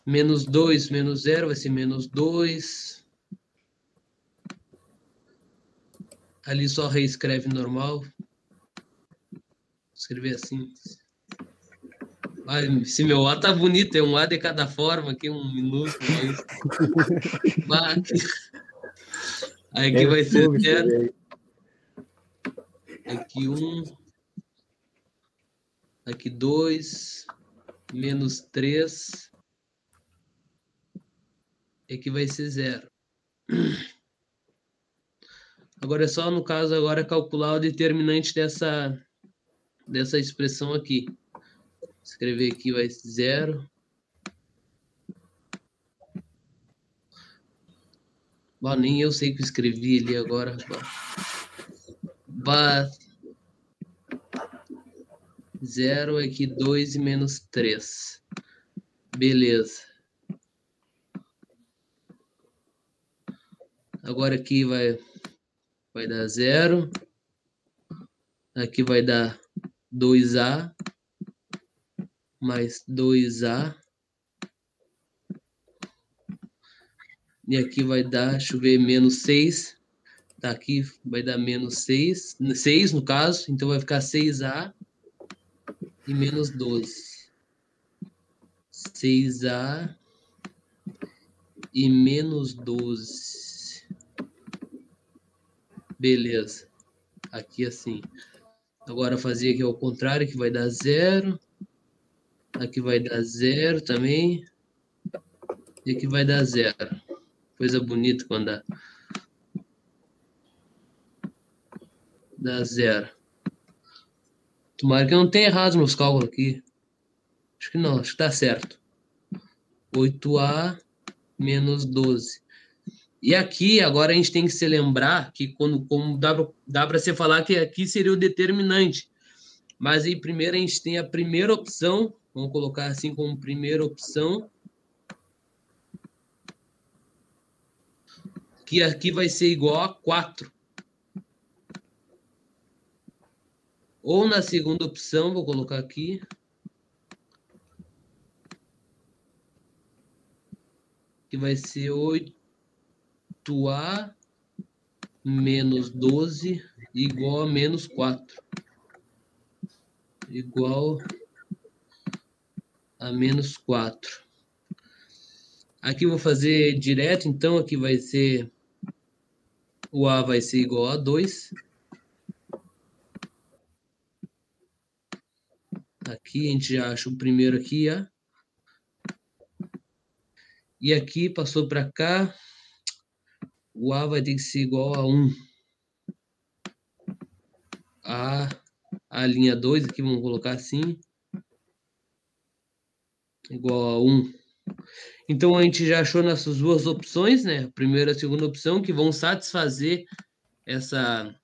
Menos 2, menos 0 vai ser menos 2. Ali só reescreve normal. Escrever assim. Ai, se meu A tá bonito, é um A de cada forma, aqui um minúsculo. Mas... Aí aqui É vai ser zero. Aqui um. Aqui dois. Menos três. Aqui vai ser zero. Agora é só, no caso, agora calcular o determinante dessa, dessa expressão aqui. Escrever aqui vai ser zero. Bah, nem eu sei o que escrevi ali agora. Bah. Zero aqui, dois e menos três. Beleza. Agora aqui vai, vai dar zero. Aqui vai dar 2A mais 2A. E aqui vai dar, deixa eu ver, menos 6. Tá aqui, vai dar menos 6. 6 no caso, então vai ficar 6A e menos 12. 6A e menos 12. Beleza. Aqui assim. Agora fazer aqui ao contrário, que vai dar zero. Aqui vai dar zero também. E aqui vai dar zero. Coisa bonita quando dá. Dá zero. Tomara que eu não tenha errado nos cálculos aqui. Acho que não, acho que tá certo. 8A menos 12. E aqui, agora a gente tem que se lembrar que quando como dá dá para você falar que aqui seria o determinante. Mas aí primeiro a gente tem a primeira opção, vamos colocar assim como primeira opção, que aqui vai ser igual a 4. Ou na segunda opção, vou colocar aqui, que vai ser 8A menos 12 igual a menos 4. Igual a menos 4. Aqui vou fazer direto, então aqui vai ser o A vai ser igual a 2. Aqui a gente já acha o primeiro aqui, ó. E aqui passou para cá, o A vai ter que ser igual a 1. A, a linha 2 aqui, vamos colocar assim. Igual a 1. Então a gente já achou nessas duas opções, né? A primeira e a segunda opção, que vão satisfazer essa,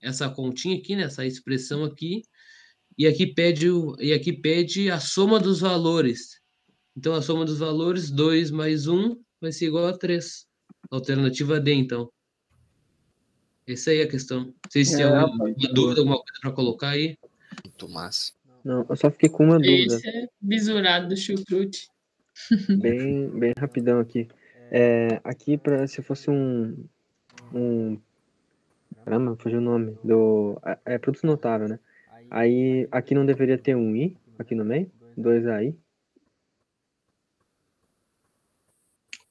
essa continha aqui, né? Essa expressão aqui. E aqui pede, o- e aqui pede a soma dos valores. Então, a soma dos valores, 2 mais 1 vai ser igual a 3. Alternativa D, então. Essa aí é a questão. Não sei se É, tem alguma rapaz, dúvida, alguma coisa para colocar aí. Muito massa. Não, eu só fiquei com uma dúvida, Esse é bisurado do chucrute. bem, bem rapidão aqui. É, aqui, pra, se fosse um, um. Caramba, fugiu o nome. Do, é, é produto notável, né? Aí, aqui não deveria ter um I, aqui no meio? Dois AI?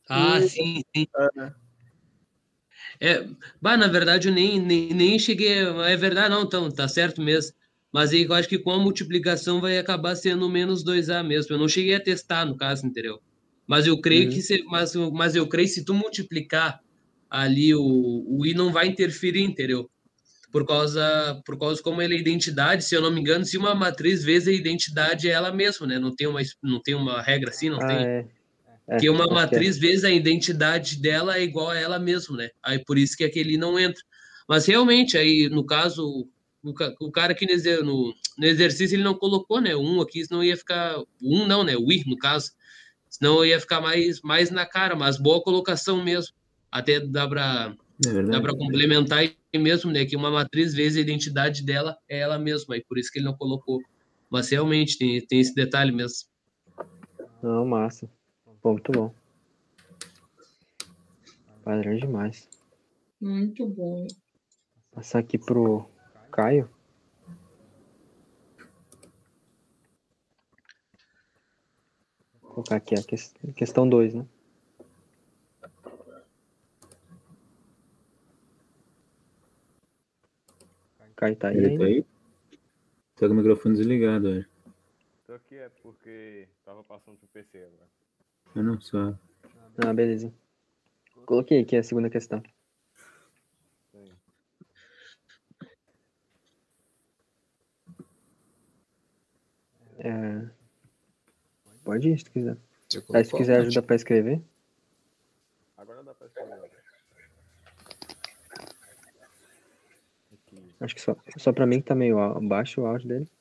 Ah, E- sim, sim. É, É, bah, na verdade, eu nem, nem, nem cheguei. É verdade, não, então, tá certo mesmo. Mas aí eu acho que com a multiplicação vai acabar sendo menos 2A mesmo. Eu não cheguei a testar, no caso, entendeu? Mas eu creio Uhum. que se, mas, mas eu creio se tu multiplicar ali o, o I não vai interferir, entendeu? Por causa, por causa como ele é identidade, se eu não me engano, se uma matriz vezes a identidade é ela mesma, né? Não tem uma, não tem uma regra assim, não Ah, tem. é. É, que uma matriz vezes a identidade dela é igual a ela mesma, né? Aí por isso que aquele não entra. Mas realmente, aí no caso, o, o cara aqui no, no, exercício ele não colocou, né? Um aqui, senão ia ficar. Um não, né? O I, no caso. Senão ia ficar mais, mais na cara, mas boa colocação mesmo. Até dá para É dá para complementar aí mesmo, né? Que uma matriz vezes a identidade dela é ela mesma, aí por isso que ele não colocou. Mas realmente tem, tem esse detalhe mesmo. Não, massa. Pô, muito bom. Padrão demais. Muito bom. Passar aqui pro Caio. Vou colocar aqui a ques- questão 2, né? Caio tá aí Ele tá aí? Tá com o microfone desligado, olha. Isso aqui é porque tava passando pro PC agora. Eu não só. Ah, beleza. Coloquei aqui a segunda questão. É... Pode ir, se tu quiser. Aí, se quiser ajuda pra escrever. Agora dá pra escrever. Acho que só, só pra mim que tá meio baixo o áudio dele.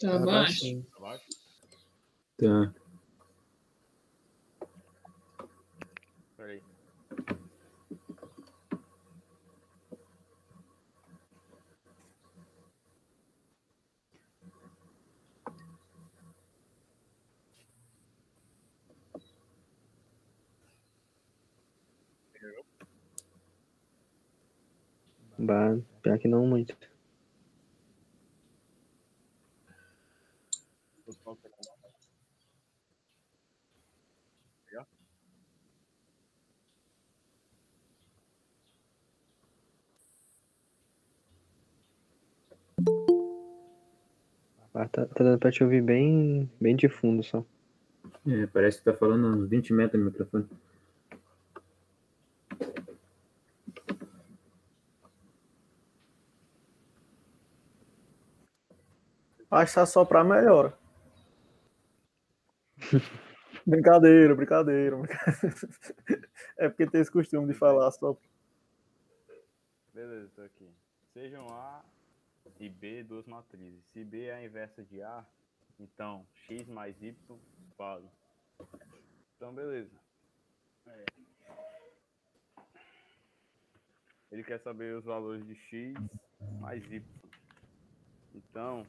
Tá Tá baixo? Abaixo? Tá. Peraí. Bah, pior que não muito. Ah, tá, tá dando pra te ouvir bem, bem de fundo só. É, parece que tá falando uns 20 metros no microfone. Acho que se assoprar melhora. brincadeira, brincadeira, brincadeira. É porque tem esse costume de falar só. Beleza, tô aqui. Sejam A e B duas matrizes. Se B é a inversa de A, então x mais y vale. Então, beleza. É. Ele quer saber os valores de x mais y. Então,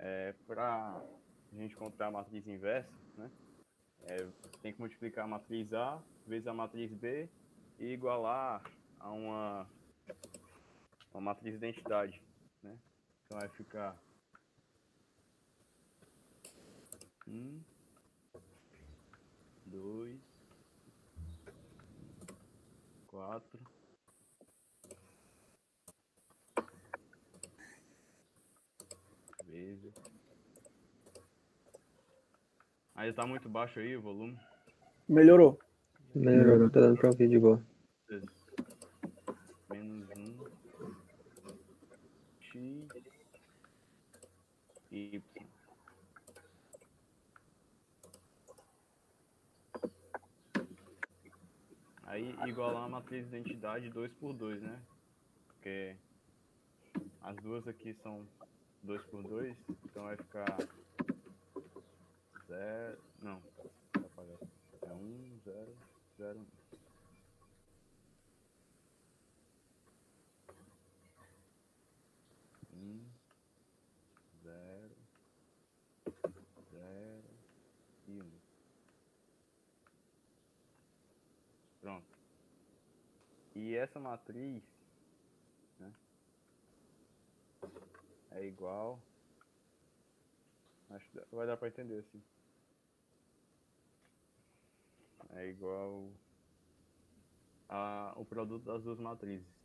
é, para a gente encontrar a matriz inversa, né? É, tem que multiplicar a matriz A vezes a matriz B e igualar a uma, uma matriz identidade, né? Então vai ficar 1, 2, 4, Ainda tá muito baixo aí o volume. Melhorou. Melhorou, tá dando pra ouvir de boa. menos um x y aí igualar a matriz de identidade 2 por 2 né porque as duas aqui são 2 por 2 então vai ficar zero não vai apagar. é 1 0 0 um, zero, zero e um. Pronto. E essa matriz né, é igual. Acho que vai dar para entender assim. É igual a, o produto das duas matrizes.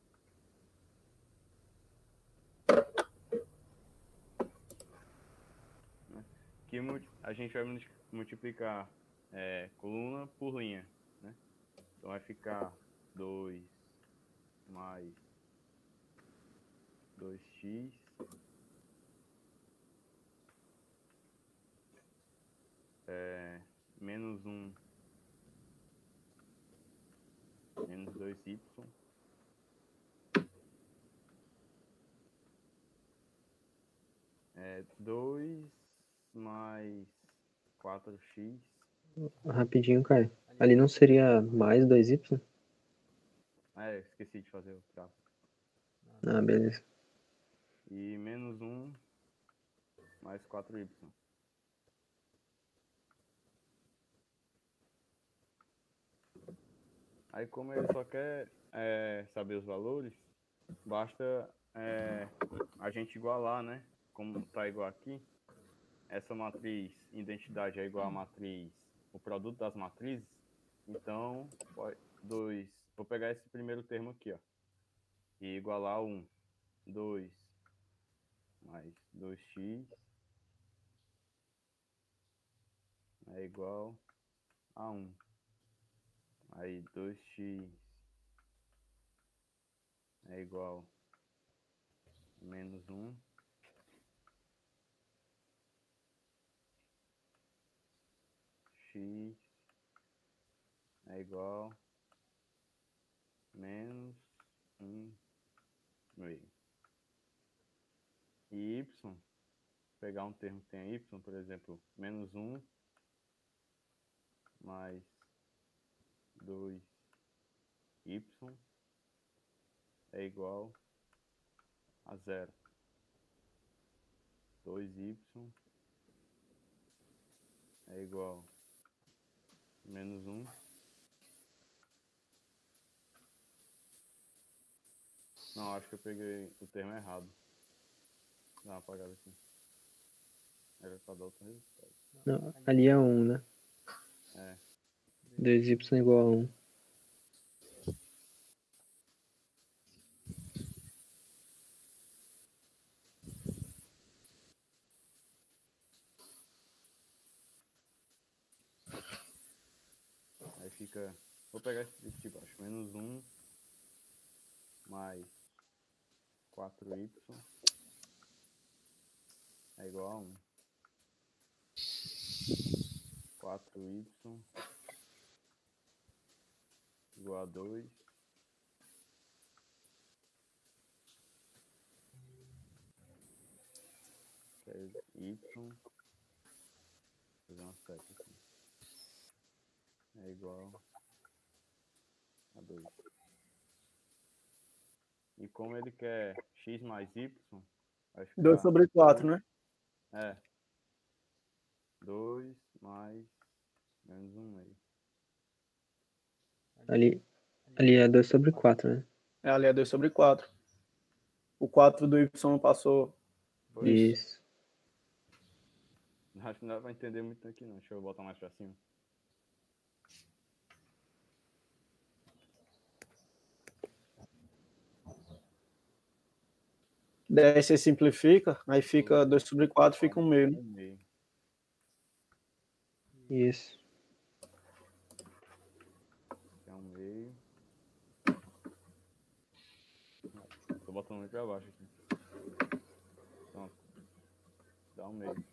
que a gente vai multi- multiplicar é, coluna por linha, né? Então vai ficar 2 mais 2x é, menos 1 menos 2y é 2 mais 4x. Rapidinho, Caio. Ali não seria mais 2y? Ah, é, esqueci de fazer o traço. Ah, beleza. E menos 1 mais 4y. Aí como ele só quer é, saber os valores, basta é, a gente igualar, né? Como tá igual aqui, essa matriz identidade é igual à matriz, o produto das matrizes, então, dois, vou pegar esse primeiro termo aqui, ó, e igualar a 1, 2, mais 2x é igual a 1. Aí 2x é igual. Menos 1. x. É igual. Menos 1 meio. E y, pegar um termo que tem y, por exemplo, menos 1 mais 2y é igual a zero. 2y é igual a menos 1. Não, acho que eu peguei o termo errado. Dá uma apagada aqui. Era pra dar outro resultado. Não, ali é 1, né? É. 2y igual a 1. Aí fica. Vou pegar esse de baixo. Menos 1 mais 4y é igual a 1. 4y igual a 2. Que é y. Vou fazer uma seta aqui. É igual a 2. E como ele quer x mais y, vai ficar 2 sobre 4, né? É. 2 mais menos 1 meio. Ali, ali é 2 sobre 4, né? É, ali é 2 sobre 4. O 4 do y passou. Pois, Isso. Acho que não dá pra entender muito aqui não. Deixa eu botar mais pra cima. Daí você simplifica, aí fica 2 sobre 4, fica 1 meio. né? 1 meio. Isso. Que é 1 meio. Tô botando muito pra baixo aqui. Pronto. Dá 1 meio.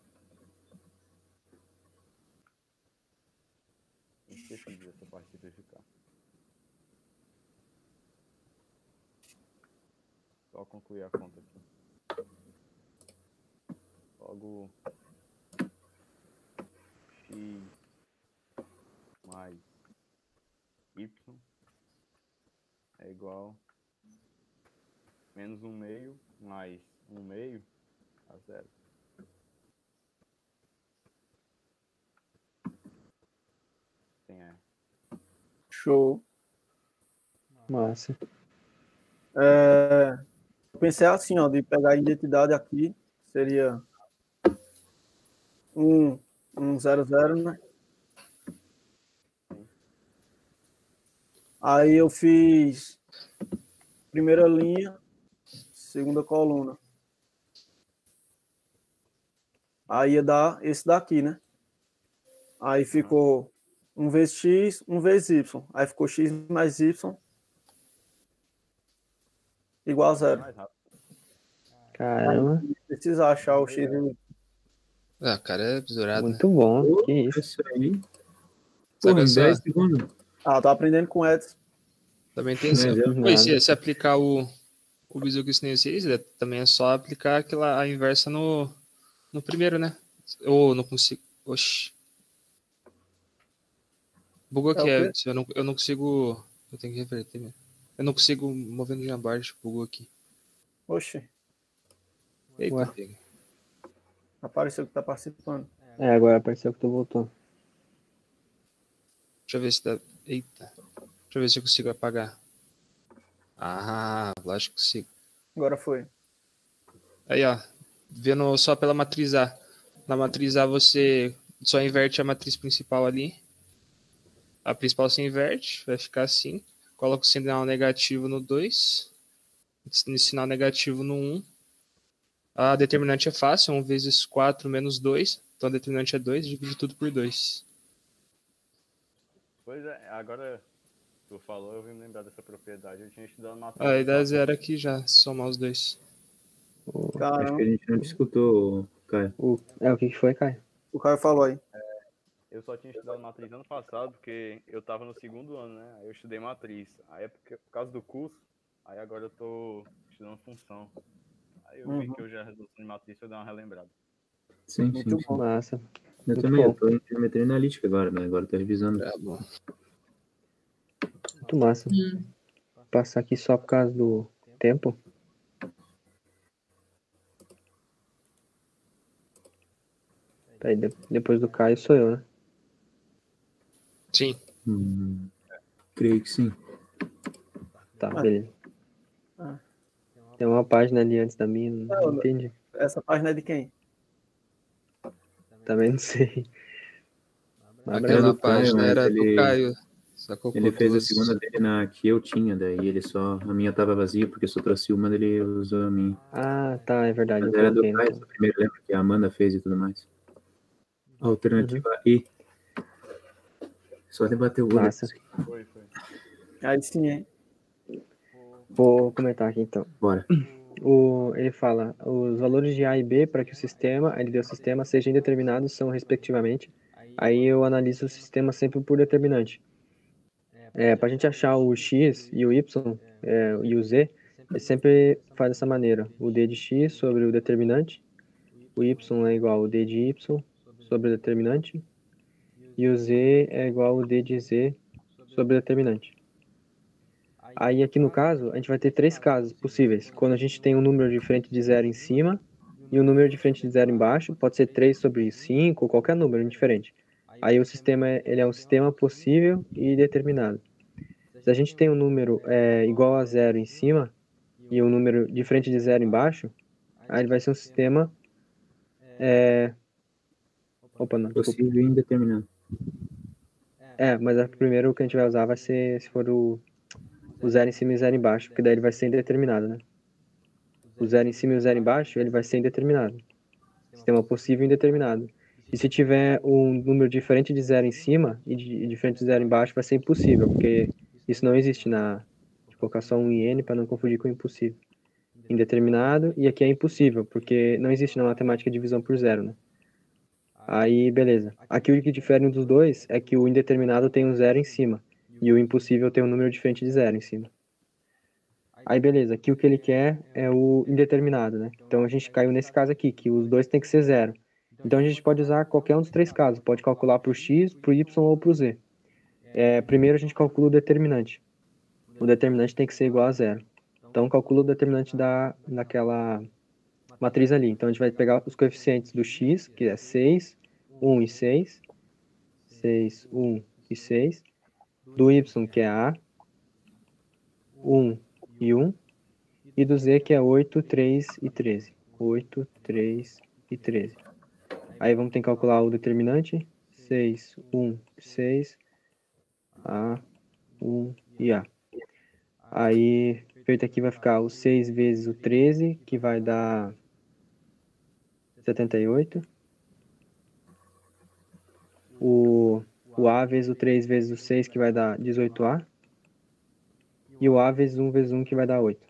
Esqueci dessa parte de simplificar. Só concluir a conta aqui. Logo x mais y é igual menos um meio mais um meio a zero. Sim, é. Show. Massa. É, eu pensei assim, ó, de pegar a identidade aqui, seria um, um zero zero, né? Aí eu fiz primeira linha, segunda coluna. Aí ia dar esse daqui, né? Aí ficou um vezes x, um vezes y. Aí ficou x mais y igual a zero. Caramba, Precisa achar o x. Ah, cara, é besourado. né? muito bom. Que isso. Isso aí. Porra, essa- 10 segundos. Ah, tô aprendendo com o Edson. Também tem esse. Não, Pô, e se, se aplicar o, o bizu que eu ensinei vocês, é- também é só aplicar aquela, a inversa no, no primeiro, né? Ou não consigo. Oxi. Bugou É aqui, quê? Edson. Eu não, eu não consigo. Eu tenho que reverter mesmo. Eu não consigo mover no Jambar, bugou aqui. Oxe, Eita, Ué. pega. apareceu que tá participando. É, agora apareceu que tu voltou. Deixa eu ver se dá. Eita. Deixa eu ver se eu consigo apagar. Ah, lógico que consigo. Agora foi. Aí, ó. Vendo só pela matriz A. Na matriz A você só inverte a matriz principal ali. A principal se inverte, vai ficar assim. Coloca o sinal negativo no 2. Sinal negativo no 1. A determinante é fácil, 1 vezes 4 menos 2. Então a determinante é 2, divide tudo por 2. Pois é, agora tu falou, eu vim me lembrar dessa propriedade. Eu tinha estudado matéria. Aí dá zero aqui já, somar os dois. Acho Caramba. que a gente não discutiu, Caio. O, é, o que, foi, Caio? O Caio falou aí. Eu só tinha estudado matriz ano passado, porque eu tava no segundo ano, né? Aí eu estudei matriz. Aí é porque, por causa do curso, aí agora eu tô estudando função. Aí eu vi Uhum. que eu já resolução de matriz, eu dar uma relembrada. Sim, Muito sim. Massa. Eu Muito também, bom. eu tô em geometria analítica agora, né? Agora eu tô revisando. Tá bom. Muito massa. Hum. Passar aqui só por causa do tempo. Aí, de- depois do Caio sou eu, né? Sim. Hum, creio que sim. Tá, Ah. beleza. Ah. Tem uma página ali antes da minha, não Não, entendi. Essa página é de quem? Também não sei. Aquela página mas era do ele- Caio. Sacou Ele fez a segunda dele na que eu tinha, daí ele só. A minha tava vazia, porque eu trouxe uma, ele usou a minha. Ah, tá, é verdade. Mas era do então. essa primeira lembra que a Amanda fez e tudo mais. Alternativa Uhum. E. Só debater o olho. Massa. Foi, foi. Aí sim, hein? Vou comentar aqui então. Bora. O, ele fala, os valores de A e B para que o sistema, ele deu o sistema, sejam indeterminados são respectivamente. Aí eu analiso o sistema sempre por determinante. É, para a gente achar o X e o Y é, e o Z, ele sempre faz dessa maneira. O D de X sobre o determinante, o Y é igual ao D de Y sobre o determinante, e o Z é igual ao D de Z sobre o determinante. Aí aqui no caso, a gente vai ter três casos possíveis. Quando a gente tem um número diferente de zero em cima e um número diferente de zero embaixo, pode ser 3 sobre 5 ou qualquer número diferente. Aí o sistema é- ele é um sistema possível e determinado. Se a gente tem um número é, igual a zero em cima e um número diferente de zero embaixo, aí vai ser um sistema é... Opa, não. Possível e indeterminado. É, mas a primeiro o que a gente vai usar vai ser se for o, o zero em cima e zero embaixo, porque daí ele vai ser indeterminado, né? O zero em cima e o zero embaixo, ele vai ser indeterminado. Sistema possível e indeterminado. E se tiver um número diferente de zero em cima e, de, diferente de zero embaixo, vai ser impossível, porque isso não existe na. Colocar só um IN para não confundir com impossível. Indeterminado, e aqui é impossível, porque não existe na matemática divisão por zero, né? Aí, beleza. Aqui o que difere dos dois é que o indeterminado tem um zero em cima e o impossível tem um número diferente de zero em cima. Aí, beleza. Aqui o que ele quer é o indeterminado, né? Então a gente caiu nesse caso aqui, que os dois tem que ser zero. Então a gente pode usar qualquer um dos três casos. Pode calcular para o x, para o y ou para o z. É, primeiro a gente calcula o determinante. O determinante tem que ser igual a zero. Então calcula o determinante da, daquela matriz ali. Então a gente vai pegar os coeficientes do x, que é 6, 1 e 6. 6, 1 e 6. Do y, que é a, 1 e 1. E do z, que é 8, 3 e 13. 8, 3 e 13. Aí vamos ter que calcular o determinante. 6, 1, 6. A, 1 e A. Aí, feito aqui, vai ficar o 6 vezes o 13, que vai dar 78. O, o A vezes o 3 vezes o 6, que vai dar 18A. E o A vezes 1 vezes 1, que vai dar 8.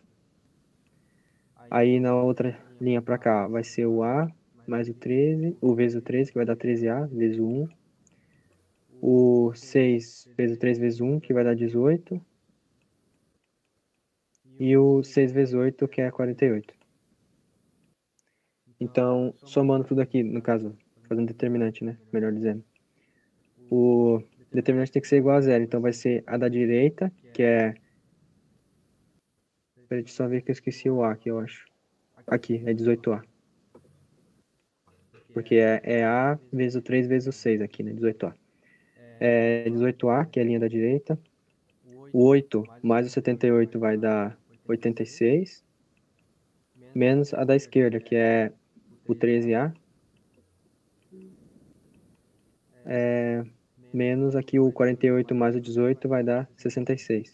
Aí, na outra linha para cá, vai ser o A mais o 13, o vezes o 13, que vai dar 13A, vezes o 1. O 6 vezes o 3 vezes 1, que vai dar 18. E o 6 vezes 8, que é 48. Então, somando tudo aqui, no caso, fazendo determinante, né? Melhor dizendo. O determinante tem que ser igual a zero. Então, vai ser a da direita, que é... Peraí, deixa eu só ver que eu esqueci o A aqui, eu acho. Aqui, é 18A. Porque é, é A vezes o 3 vezes o 6 aqui, né? 18A. É 18A, que é a linha da direita. O 8 mais o 78 vai dar 86, menos a da esquerda, que é o 13A, é, menos aqui o 48 mais o 18 vai dar 66.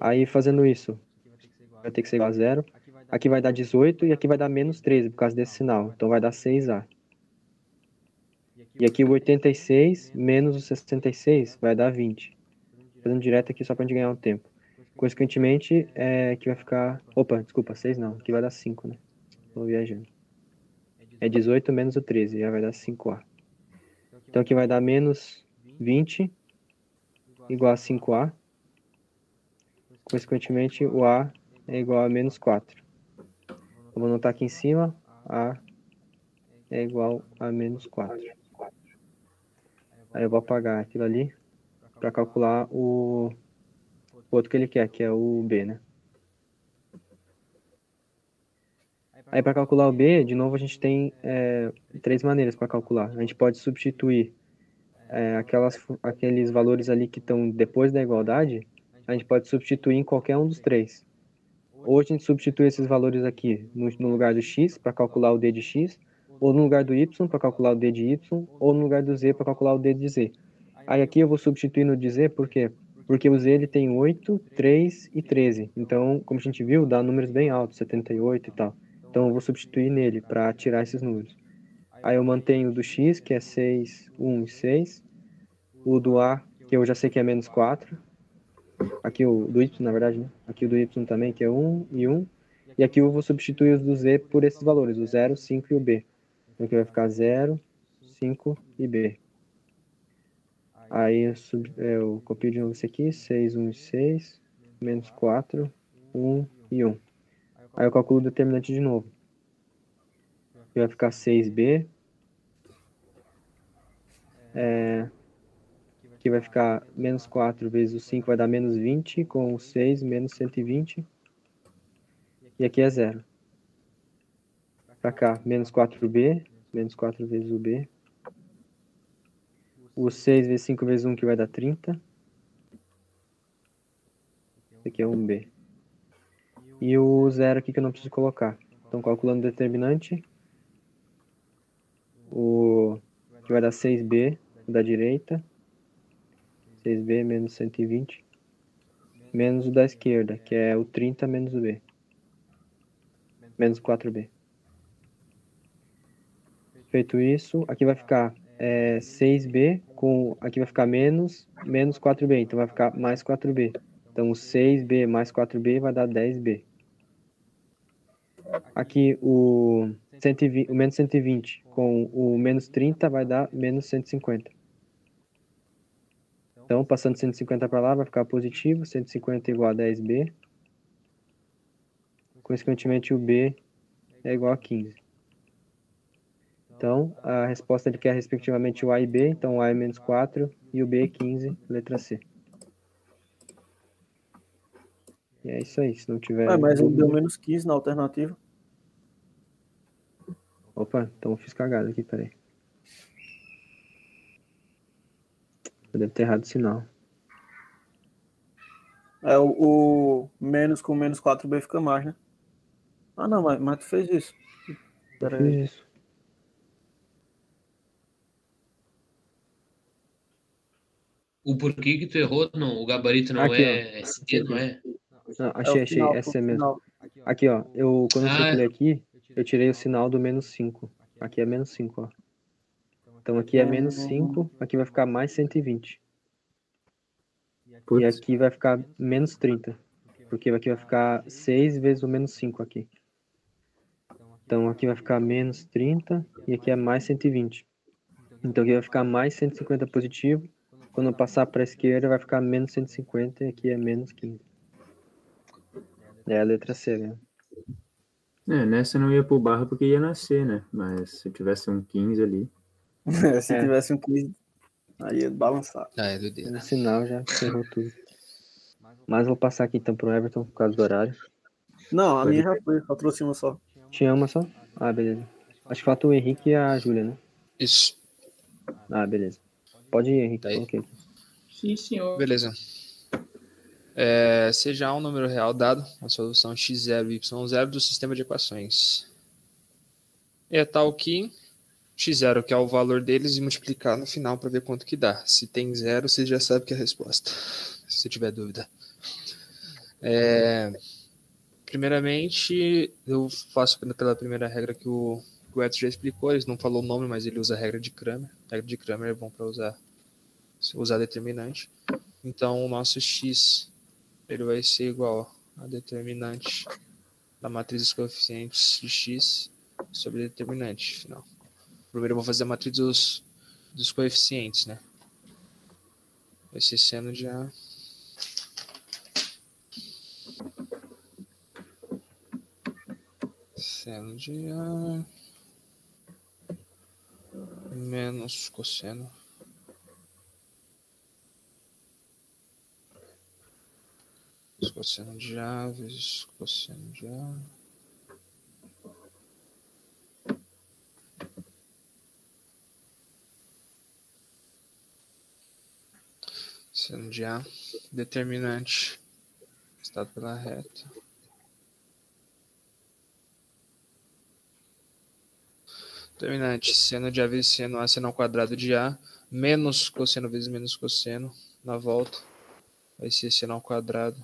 Aí fazendo isso, vai ter que ser igual a zero. Aqui vai dar 18 e aqui vai dar menos 13 por causa desse sinal. Então vai dar 6A. E aqui o 86 menos o 66 vai dar 20. Fazendo direto aqui só pra gente ganhar um tempo. Consequentemente, é que vai ficar... Opa, desculpa, 6 não. Aqui vai dar 5, né? Tô viajando. É 18 menos o 13, já vai dar 5A. Então aqui vai dar menos 20 igual a 5A. Consequentemente, o A é igual a menos 4. Vou anotar aqui em cima, A é igual a menos 4. Aí eu vou apagar aquilo ali para calcular o outro que ele quer, que é o B, né? Aí para calcular o B, de novo a gente tem é, três maneiras para calcular. A gente pode substituir é, aquelas, aqueles valores ali que estão depois da igualdade, a gente pode substituir em qualquer um dos três. Ou a gente substitui esses valores aqui no, no lugar do x para calcular o d de x, ou no lugar do y para calcular o d de y, ou no lugar do z para calcular o d de z. Aí aqui eu vou substituir no de z, por quê? Porque o z ele tem 8, 3 e 13. Então, como a gente viu, dá números bem altos, 78 e tal. Então eu vou substituir nele para tirar esses números. Aí eu mantenho o do x, que é 6, 1 e 6. O do a, que eu já sei que é menos 4. Aqui o do y, na verdade, né? Aqui o do y também, que é 1 e 1. E aqui eu vou substituir os do z por esses valores, o 0, 5 e o b. Então aqui vai ficar 0, 5 e b. Aí eu, sub, eu copio de novo esse aqui, 6, 1 e 6, menos 4, 1 e 1. Aí eu calculo o determinante de novo. Vai ficar 6b. É, aqui vai ficar menos 4 vezes o 5 vai dar menos 20, com o 6 menos 120. E aqui é zero. Para cá, menos 4b, menos 4 vezes o b. O 6 vezes 5 vezes 1 que vai dar 30. Esse aqui é 1b. E o zero aqui que eu não preciso colocar. Então, calculando o determinante, o que vai dar 6b da direita, 6b menos 120, menos o da esquerda, que é o 30 menos o b, menos 4b. Feito isso, aqui vai ficar é, 6b, com, aqui vai ficar menos, menos 4b, então vai ficar mais 4b. Então, 6b mais 4b vai dar 10b. Aqui, o, 120, o menos 120 com o menos 30 vai dar menos 150. Então, passando 150 para lá, vai ficar positivo. 150 igual a 10b. Consequentemente, o b é igual a 15. Então, a resposta ele quer respectivamente o A e B. Então, o A é menos 4 e o B é 15, letra C. E é isso aí, se não tiver... Ah, mas ele deu menos 15 na alternativa. Opa, então eu fiz cagada aqui, peraí. Eu devo ter errado o sinal. É, o, o menos com menos 4B fica mais, né? Ah, não, mas, mas tu fez isso. Pera aí. Isso. O porquê que tu errou, não, o gabarito não Aqui, é SD, não é? Não, achei, achei, final, essa é mesmo. Aqui, ó, eu, quando eu Ah, circulei aqui, eu tirei o sinal do menos 5. Aqui é menos 5, ó. Então aqui é menos 5, aqui vai ficar mais 120. E Putz, aqui vai ficar menos 30. Porque aqui vai ficar 6 vezes o menos 5 aqui. Então aqui vai ficar menos 30 e aqui é mais 120. Então aqui vai ficar mais 150 positivo. Quando eu passar para a esquerda vai ficar menos 150 e aqui é menos 15. É a letra C, né? é, nessa eu não ia pro barra porque ia nascer, né? Mas se eu tivesse um 15 ali. Se É. tivesse um 15, aí ia balançar. Ah, é doideira. No sinal já ferrou tudo. Mas vou passar aqui então pro Everton por causa do horário. Não, a Pode minha já foi, só trouxe uma só. Tinha uma só? Ah, beleza. Acho que falta o Henrique e a Júlia, né? Isso. Ah, beleza. Pode ir, Henrique. Tá aqui. Sim, senhor. Beleza. É, seja um número real dado, a solução x0 e y0 do sistema de equações. É tal que x0, que é o valor deles, e multiplicar no final para ver quanto que dá. Se tem zero, você já sabe que é a resposta, se tiver dúvida. É, primeiramente, eu faço pela primeira regra que o, o Edson já explicou, ele não falou o nome, mas ele usa a regra de Kramer. A regra de Kramer é bom para usar, usar determinante. Então, o nosso x ele vai ser igual a determinante da matriz dos coeficientes de x sobre determinante final. Primeiro eu vou fazer a matriz dos, dos coeficientes, né? Ser seno A. Seno de A menos cosseno cosseno de A vezes cosseno de A. Seno de A, determinante, estado pela reta. Determinante, seno de A vezes seno A, seno ao quadrado de A, menos cosseno vezes menos cosseno, na volta, vai ser seno ao quadrado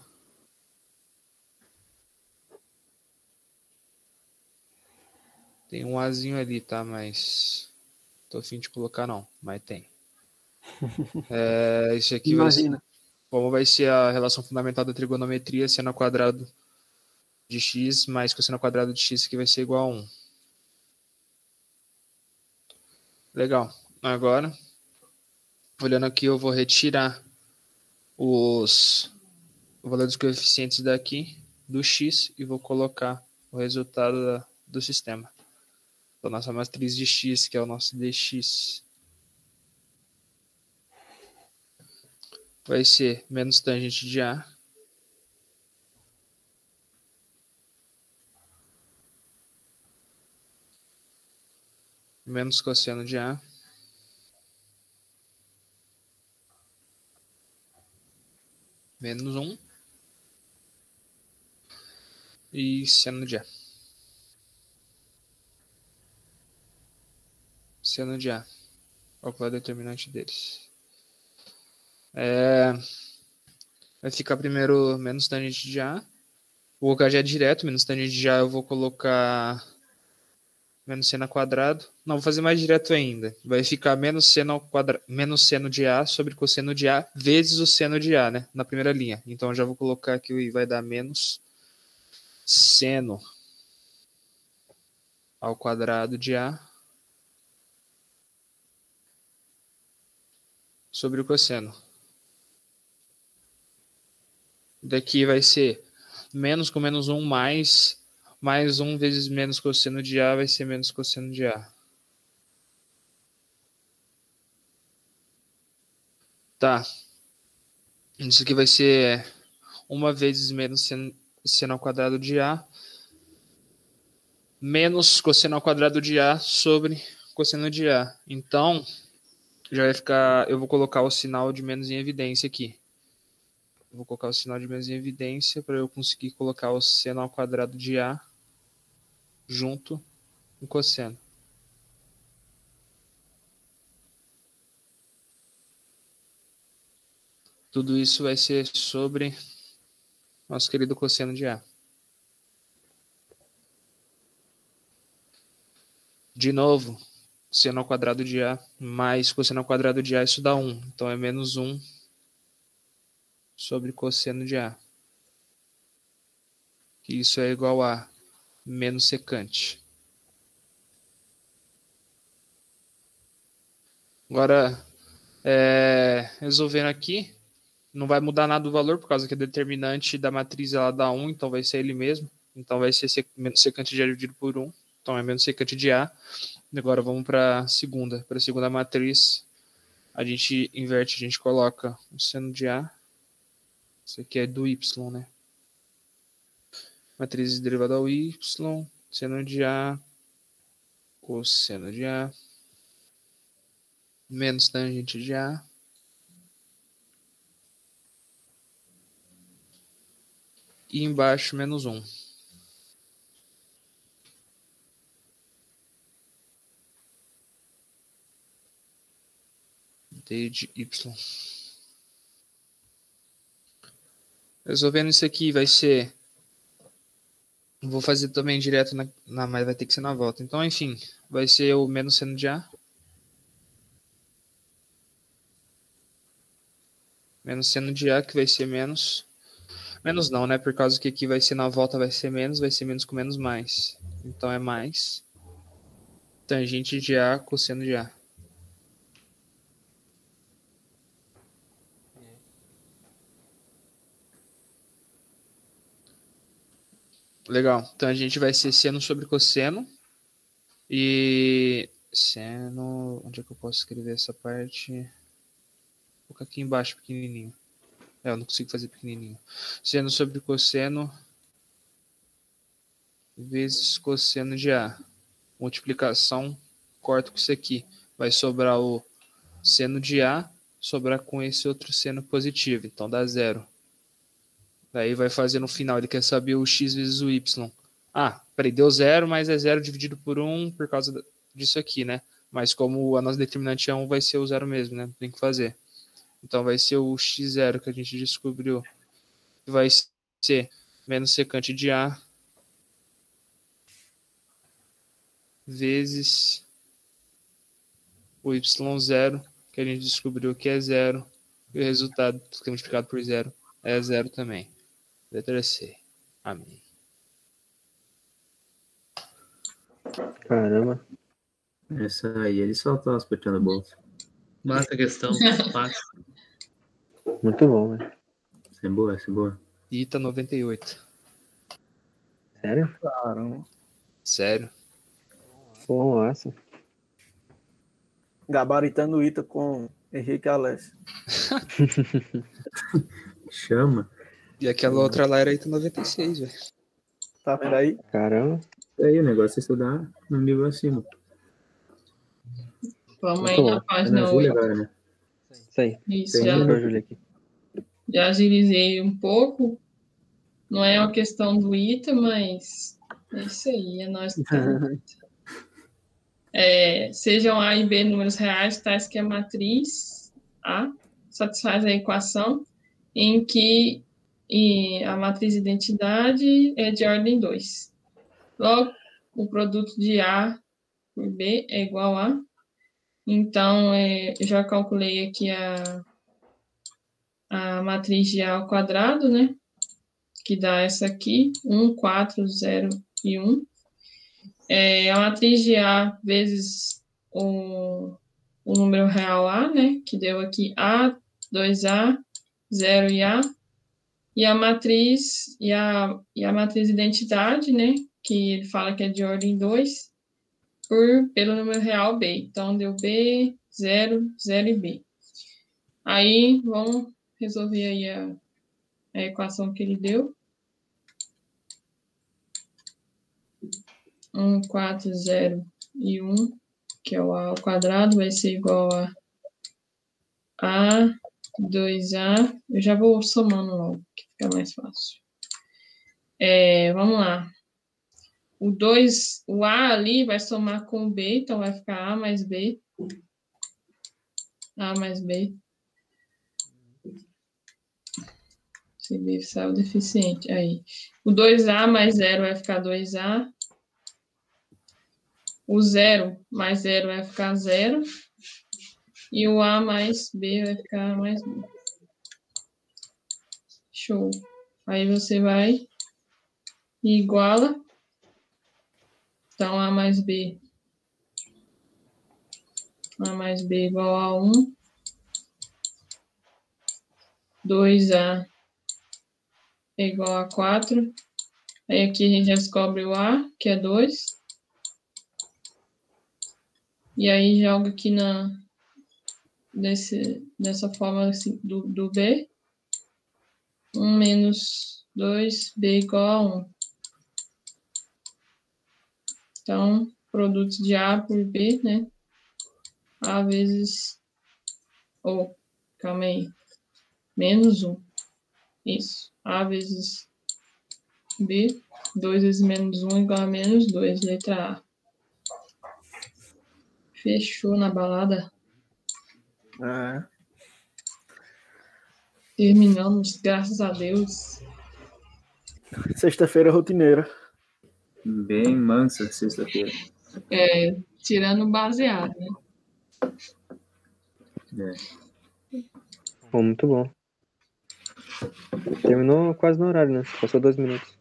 Tem um Azinho ali, tá? Mas. Tô afim de colocar não, mas tem. É, isso aqui Imagina. vai ser. Como vai ser a relação fundamental da trigonometria, seno ao quadrado de x mais cosseno ao quadrado de x, que vai ser igual a 1. Legal. Agora, olhando aqui, eu vou retirar os valores dos coeficientes daqui do x e vou colocar o resultado da, do sistema da nossa matriz de x, que é o nosso dx. Vai ser menos tangente de A. Menos cosseno de A. Menos 1. E seno de A. seno de A. É o determinante deles? É, vai ficar primeiro menos tangente de A. Vou colocar já direto, menos tangente de A eu vou colocar menos seno quadrado. Não, vou fazer mais direto ainda. Vai ficar menos seno, quadra... menos seno de A sobre cosseno de A vezes o seno de A, né? Na primeira linha. Então já vou colocar aqui e vai dar menos seno ao quadrado de A sobre o cosseno. Daqui vai ser menos com menos 1 mais, mais 1 vezes menos cosseno de A vai ser menos cosseno de A. Tá. Isso aqui vai ser uma vezes menos seno, seno ao quadrado de A menos cosseno ao quadrado de A sobre cosseno de A. Então, já vai ficar. Eu vou colocar o sinal de menos em evidência aqui. Vou colocar o sinal de menos em evidência para eu conseguir colocar o seno ao quadrado de A junto com cosseno. Tudo isso vai ser sobre nosso querido cosseno de A. De novo, seno ao quadrado de A mais cosseno ao quadrado de A, isso dá 1. Então é menos 1 sobre cosseno de A. Que isso é igual a menos secante. Agora, é, resolvendo aqui, não vai mudar nada o valor, por causa que a determinante da matriz ela dá 1, então vai ser ele mesmo. Então vai ser menos secante de A dividido por 1. Então é menos secante de A. Agora vamos para a segunda. Para a segunda matriz, a gente inverte, a gente coloca o seno de A. Isso aqui é do Y, né? Matrizes derivada ao Y, seno de A, cosseno de A, menos tangente de A. E embaixo, menos um. D de Y. Resolvendo isso aqui vai ser... Vou fazer também direto na, na... Mas vai ter que ser na volta. Então, enfim, vai ser o menos seno de A. Menos seno de A, que vai ser menos... Menos não, né? Por causa que aqui vai ser na volta, vai ser menos, vai ser menos com menos mais. Então é mais tangente de A cosseno de A. Legal. Então a gente vai ser seno sobre cosseno. E seno. Onde é que eu posso escrever essa parte? Vou colocar aqui embaixo, pequenininho. É, eu não consigo fazer pequenininho. Seno sobre cosseno vezes cosseno de A. Multiplicação, corto com isso aqui. Vai sobrar o seno de A, sobrar com esse outro seno positivo. Então dá zero. Daí vai fazer no final, ele quer saber o x vezes o y. Ah, peraí, deu zero, mas é zero dividido por 1 um por causa disso aqui, né? Mas como a nossa determinante é 1, um, vai ser o zero mesmo, né? Tem que fazer. Então vai ser o x0 que a gente descobriu. Vai ser menos secante de A vezes o y0, que a gente descobriu que é zero. E o resultado que multiplicado por zero é zero também. Letra C. Amém. Caramba. Essa aí ele só tá aspetando a bolsa. Mata a questão. Mata. Muito bom, velho. Essa é boa, essa é boa. Ita 98. Sério? Caramba. Sério. Pô, massa. Gabaritando o Ita com Henrique Alessio. Chama. E aquela outra lá era Ita 96, velho. Tá vendo aí? Caramba. E aí, o negócio é estudar no nível acima. Vamos aí na. É página na 8. Júlia agora, né? Isso aí. Isso, Tem já, aqui. já agilizei um pouco. Não é uma questão do ITA, mas é isso aí, é nós que. É, sejam A e B números reais, tais que a matriz A satisfaz a equação em que e a matriz identidade é de ordem 2. Logo, o produto de A por B é igual a. Então, é, eu já calculei aqui a, a matriz de A ao quadrado, né? Que dá essa aqui, 1, 4, 0 e 1. É, a matriz de A vezes o, o número real A, né? Que deu aqui A, 2A, 0 e A. E a matriz, e a, e a matriz identidade, né? Que ele fala que é de ordem 2, por, pelo número real B. Então, deu B, 0, 0 e B. Aí, vamos resolver aí a, a equação que ele deu. 1, 4, 0 e 1, que é o A ao quadrado, vai ser igual a A, 2A. Eu já vou somando logo, que fica mais fácil. É, vamos lá. O 2, o A ali vai somar com o B, então vai ficar A mais B. A mais B. Se B saiu deficiente. Aí. O 2A mais 0 vai ficar 2A. O 0 mais 0 vai ficar 0. E o A mais B vai ficar mais B. Show. Aí você vai e iguala. Então, A mais B. A mais B igual a 1. 2A é igual a 4. Aí aqui a gente descobre o A, que é 2. E aí joga aqui na desse, dessa forma assim, do, do B. 1 menos 2B igual a 1. Então, produto de A por B, né? A vezes. Ou, oh, calma aí. Menos 1. Isso. A vezes B. 2 vezes menos 1 igual a menos 2. Letra A. Fechou na balada. É. Terminamos, graças a Deus. Sexta-feira rotineira. Bem mansa sexta-feira. É, tirando o baseado, né? É. Bom, muito bom. Terminou quase no horário, né? Passou dois minutos.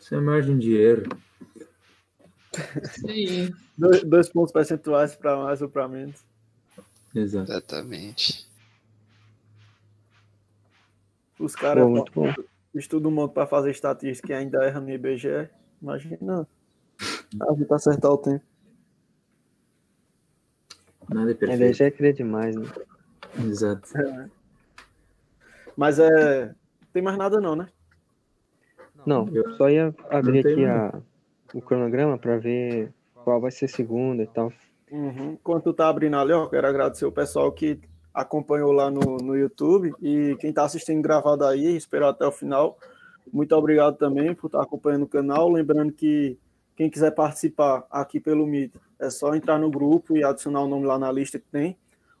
Isso é margem de erro. Isso aí. Dois, dois pontos percentuais para mais ou para menos. Exato. Exatamente. Os caras Bom, muito bom. estudam um monte para fazer estatística e ainda erram no IBGE. Imagina. A gente acertar o tempo. Nada é A perfeito. já é querer demais, né? Exato. Mas é. Tem mais nada não, né? Não, Eu- só ia abrir aqui a, o cronograma para ver qual vai ser segunda e tal. Uhum. Enquanto tá abrindo ali, ó, quero agradecer o pessoal que acompanhou lá no, no YouTube e quem tá assistindo gravado aí, esperou até o final. Muito obrigado também por estar acompanhando o canal. Lembrando que quem quiser participar aqui pelo Meet, é só entrar no grupo e adicionar o nome lá na lista que tem.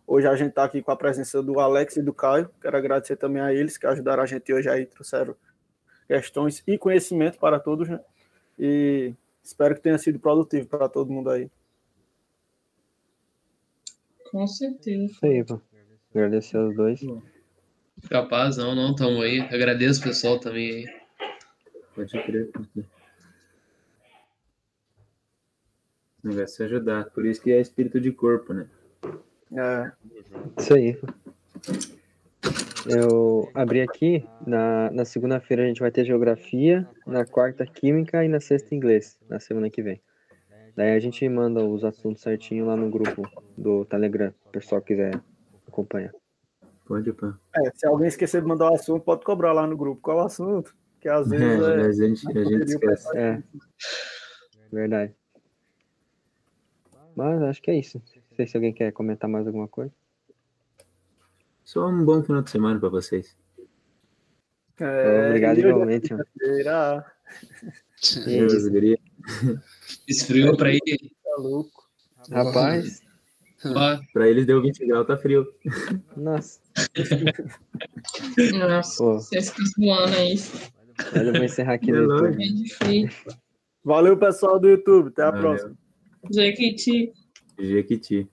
Hoje a gente está aqui com a presença do Alex e do Caio. Quero agradecer também a eles que ajudaram a gente hoje aí, trouxeram questões e conhecimento para todos, né? E espero que tenha sido produtivo para todo mundo aí. Com certeza. Isso aí, pô. Agradecer aos dois. Capaz, não, não, tamo aí. Agradeço o pessoal também aí. Pode crer. O negócio é ajudar. Por isso que é espírito de corpo, né? É, Isso aí. Eu abri aqui, na, na segunda-feira a gente vai ter geografia, na quarta química e na sexta inglês, na semana que vem. Daí a gente manda os assuntos certinho lá no grupo do Telegram, o pessoal quiser acompanhar. Pode, pá. é, se alguém esquecer de mandar o assunto, pode cobrar lá no grupo. Qual o assunto? Que às É, vezes é, a gente, a gente esquece. É, verdade. Mas acho que é isso. Não sei se alguém quer comentar mais alguma coisa. Só um bom final de semana pra vocês. é, Obrigado é igualmente. é Deus. Esfriou pra ir. tá louco. Rapaz, Pra eles deu 20 graus, tá frio. nossa. Nossa, Pô, vocês ficam voando aí. mas eu vou encerrar aqui É no. YouTube. Frio. Valeu, pessoal do YouTube. Até a Valeu. próxima. Jequiti. Jequiti.